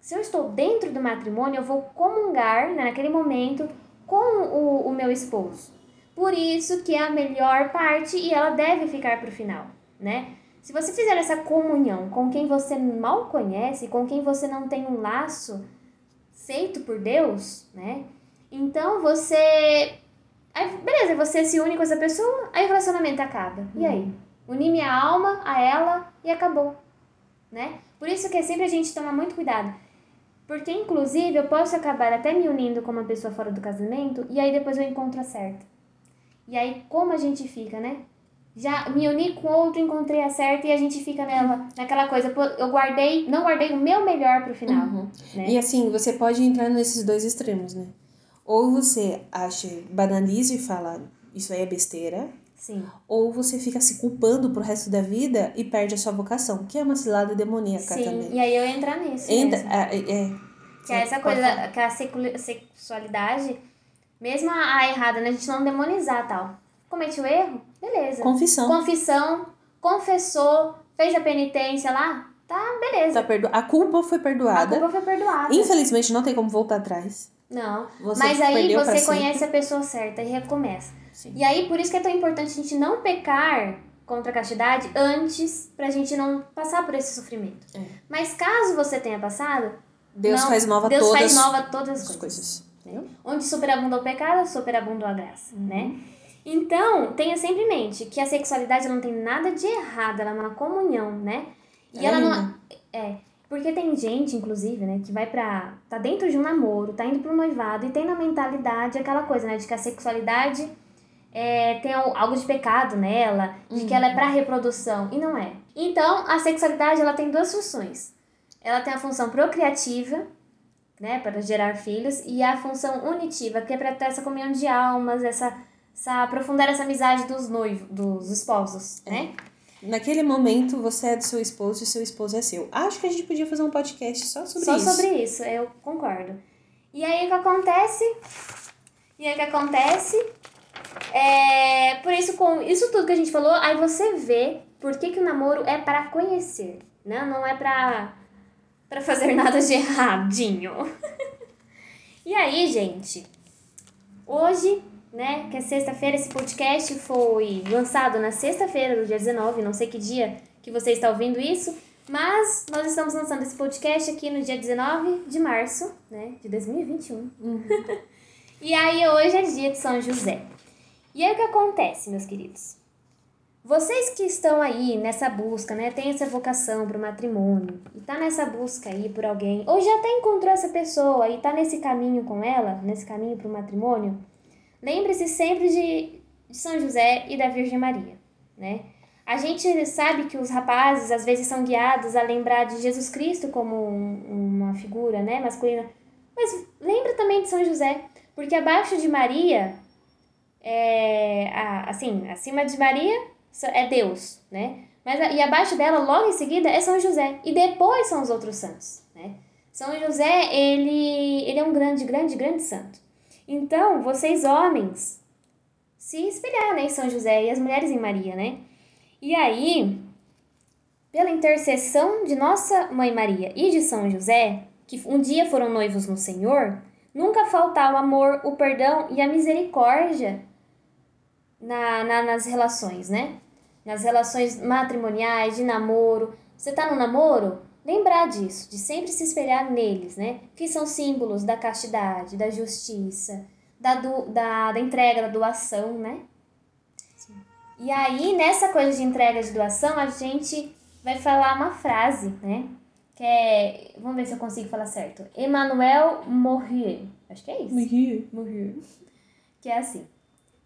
Se eu estou dentro do matrimônio, eu vou comungar né, naquele momento com o, o meu esposo. Por isso que é a melhor parte e ela deve ficar para o final, né? Se você fizer essa comunhão com quem você mal conhece, com quem você não tem um laço feito por Deus, né? Então você. Aí, beleza, você se une com essa pessoa, aí o relacionamento acaba. E aí? Uni minha alma a ela e acabou. Né? Por isso que é sempre a gente tomar muito cuidado. Porque, inclusive, eu posso acabar até me unindo com uma pessoa fora do casamento e aí depois eu encontro a certa. E aí, como a gente fica, né? Já me uni com outro, encontrei a certa e a gente fica nela, naquela coisa, pô, eu guardei, não guardei o meu melhor pro final. Né? E assim, você pode entrar nesses dois extremos, né? Ou você acha, banaliza e fala, isso aí é besteira, Sim. ou você fica se culpando pro resto da vida e perde a sua vocação, que é uma cilada demoníaca Sim, também. e aí eu entrar nisso. Entra, mesmo. é, é, Que é essa coisa, que a secu- sexualidade, mesmo a, a errada, né? A gente não demonizar tal. Comete o erro? Beleza. Confissão. Confissão, confessou, fez a penitência lá, tá, beleza. Tá perdo... A culpa foi a perdoada. culpa foi perdoada. Infelizmente não tem como voltar atrás. Não. Você Mas aí você sempre. conhece a pessoa certa e recomeça. Sim. E aí, por isso que é tão importante a gente não pecar contra a castidade antes pra gente não passar por esse sofrimento. É. Mas caso você tenha passado, Deus não- faz nova Deus todas faz nova todas as as coisas. coisas. Entendeu? Onde superabunda o pecado, superabunda a graça, Uhum. né? Então, tenha sempre em mente que a sexualidade não tem nada de errado, ela é uma comunhão, né? E É ela não linda. é, porque tem gente, inclusive, né, que vai pra. tá dentro de um namoro, tá indo pro noivado e tem na mentalidade aquela coisa, né, de que a sexualidade é, tem al- algo de pecado nela, de que ela é pra reprodução, e não é. Então, a sexualidade ela tem duas funções. Ela tem a função procriativa, né, para gerar filhos, e a função unitiva, que é para ter essa comunhão de almas, essa, essa aprofundar essa amizade dos noivos, dos esposos, né? Naquele momento, você é do seu esposo e seu esposo é seu. Acho que a gente podia fazer um podcast só sobre Só isso. sobre isso, eu concordo. E aí o que acontece? E aí o que acontece? É, por isso, com isso tudo que a gente falou, aí você vê por que, que o namoro é para conhecer, né? Não é para, para fazer nada de erradinho. e aí, gente, hoje, né, que é sexta-feira, esse podcast foi lançado na sexta-feira do dia 19, não sei que dia que você está ouvindo isso, mas nós estamos lançando esse podcast aqui no dia 19 de março, né, de 2021. Uhum. e aí hoje é dia de São José. E aí o que acontece, meus queridos? Vocês que estão aí nessa busca, né, tem essa vocação para o matrimônio e tá nessa busca aí por alguém, ou já até encontrou essa pessoa e tá nesse caminho com ela, nesse caminho para o matrimônio, lembre-se sempre de, de São José e da Virgem Maria, né? A gente sabe que os rapazes às vezes são guiados a lembrar de Jesus Cristo como um, uma figura, né, masculina, mas lembra também de São José, porque abaixo de Maria, é, a, assim, acima de Maria é Deus, né? Mas, e abaixo dela, logo em seguida, é São José. E depois são os outros santos, né? São José, ele, ele é um grande, grande, grande santo. Então, vocês homens, se espelhar né, em São José e as mulheres em Maria, né? E aí, pela intercessão de Nossa Mãe Maria e de São José, que um dia foram noivos no Senhor, nunca faltar o amor, o perdão e a misericórdia na, na, nas relações, né? Nas relações matrimoniais, de namoro. Você tá no namoro? Lembrar disso, de sempre se espelhar neles, né? Que são símbolos da castidade, da justiça, da, do, da, da entrega, da doação, né? Sim. E aí, nessa coisa de entrega de doação, a gente vai falar uma frase, né? Que é. Vamos ver se eu consigo falar certo. Emmanuel Morrier. Acho que é isso. Morrier. Morrier. Que é assim.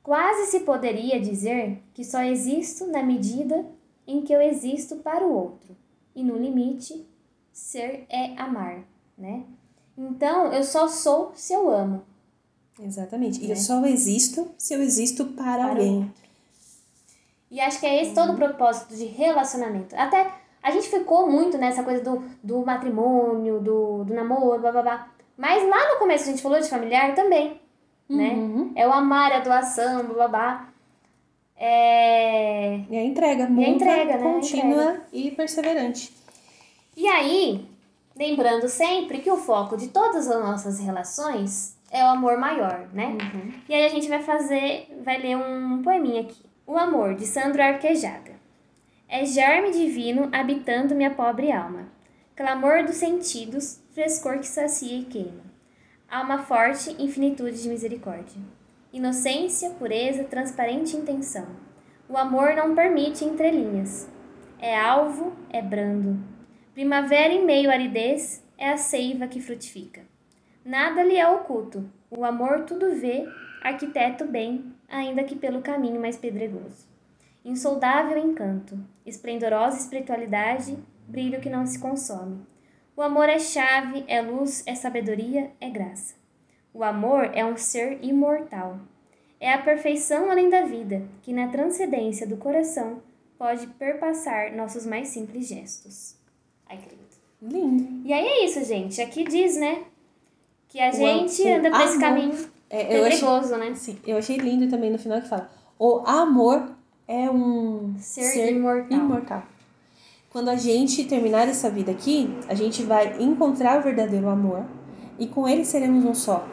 Quase se poderia dizer que só existo na medida em que eu existo para o outro, e no limite, ser é amar, né? Então, eu só sou se eu amo. Exatamente. E eu né? só existo se eu existo para, para alguém. E acho que é esse todo o propósito de relacionamento. Até a gente ficou muito nessa coisa do, do matrimônio, do, do namoro, blá blá blá. Mas lá no começo a gente falou de familiar também né? Uhum. É o amar, a doação, blá blá blá. É... E a entrega, a entrega, né? contínua entrega. e perseverante. E aí, lembrando sempre que o foco de todas as nossas relações é o amor maior, né? Uhum. E aí a gente vai fazer, vai ler um poeminha aqui. O amor, de Sandro Arquejada. É germe divino habitando minha pobre alma. Clamor dos sentidos, frescor que sacia e queima uma forte infinitude de misericórdia. Inocência, pureza, transparente intenção. O amor não permite entrelinhas. É alvo, é brando. Primavera em meio à aridez é a seiva que frutifica. Nada lhe é oculto. O amor tudo vê, arquiteto bem, ainda que pelo caminho mais pedregoso. Insoldável encanto, esplendorosa espiritualidade, brilho que não se consome o amor é chave, é luz, é sabedoria, é graça. O amor é um ser imortal. É a perfeição além da vida, que na transcendência do coração pode perpassar nossos mais simples gestos. Ai, que lindo. E aí é isso, gente. Aqui diz, né? Que a o gente anda por esse caminho é, perigoso, achei, né? Sim, eu achei lindo também no final que fala: o amor é um ser, ser imortal. imortal. Quando a gente terminar essa vida aqui, a gente vai encontrar o verdadeiro amor e com ele seremos um só.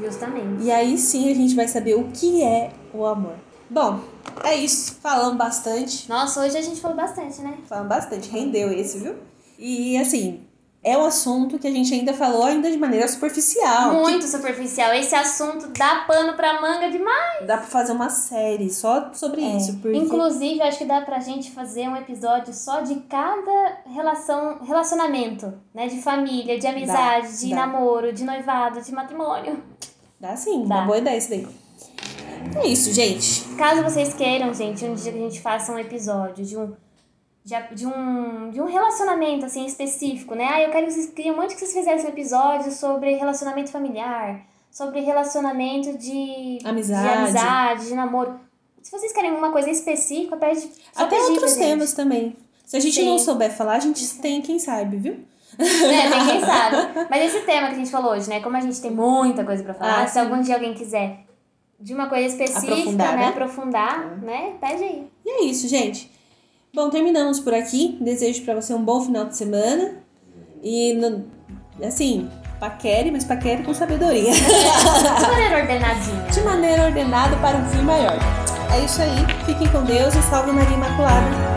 Justamente. E aí sim a gente vai saber o que é o amor. Bom, é isso. Falamos bastante. Nossa, hoje a gente falou bastante, né? Falamos bastante. Rendeu esse, viu? E assim, é um assunto que a gente ainda falou ainda de maneira superficial. Muito que... superficial. Esse assunto dá pano pra manga demais. Dá pra fazer uma série só sobre é. isso. Porque... Inclusive, acho que dá pra gente fazer um episódio só de cada relação, relacionamento, né? De família, de amizade, dá, de dá. namoro, de noivado, de matrimônio. Dá sim, dá. uma boa ideia isso daí. É isso, gente. Caso vocês queiram, gente, um dia que a gente faça um episódio de um de, de, um, de um relacionamento assim específico, né? Ah, eu quero que vocês queria muito que vocês fizessem um episódio sobre relacionamento familiar, sobre relacionamento de amizade, de, amizade, de namoro. Se vocês querem uma coisa específica, pede Até outros temas também. Se a gente Sim. não souber falar, a gente tem quem sabe, viu? É, tem quem sabe. Mas esse tema que a gente falou hoje, né? Como a gente tem muita coisa para falar, ah, se sim. algum dia alguém quiser de uma coisa específica, Aprofundar, né? né? Aprofundar, né? Pede aí. E é isso, gente. Bom, terminamos por aqui. Desejo pra você um bom final de semana. E, no- assim, paquere, mas paquere com sabedoria. De maneira ordenadinha. De maneira ordenada para um fim maior. É isso aí. Fiquem com Deus e salve Maria Imaculada.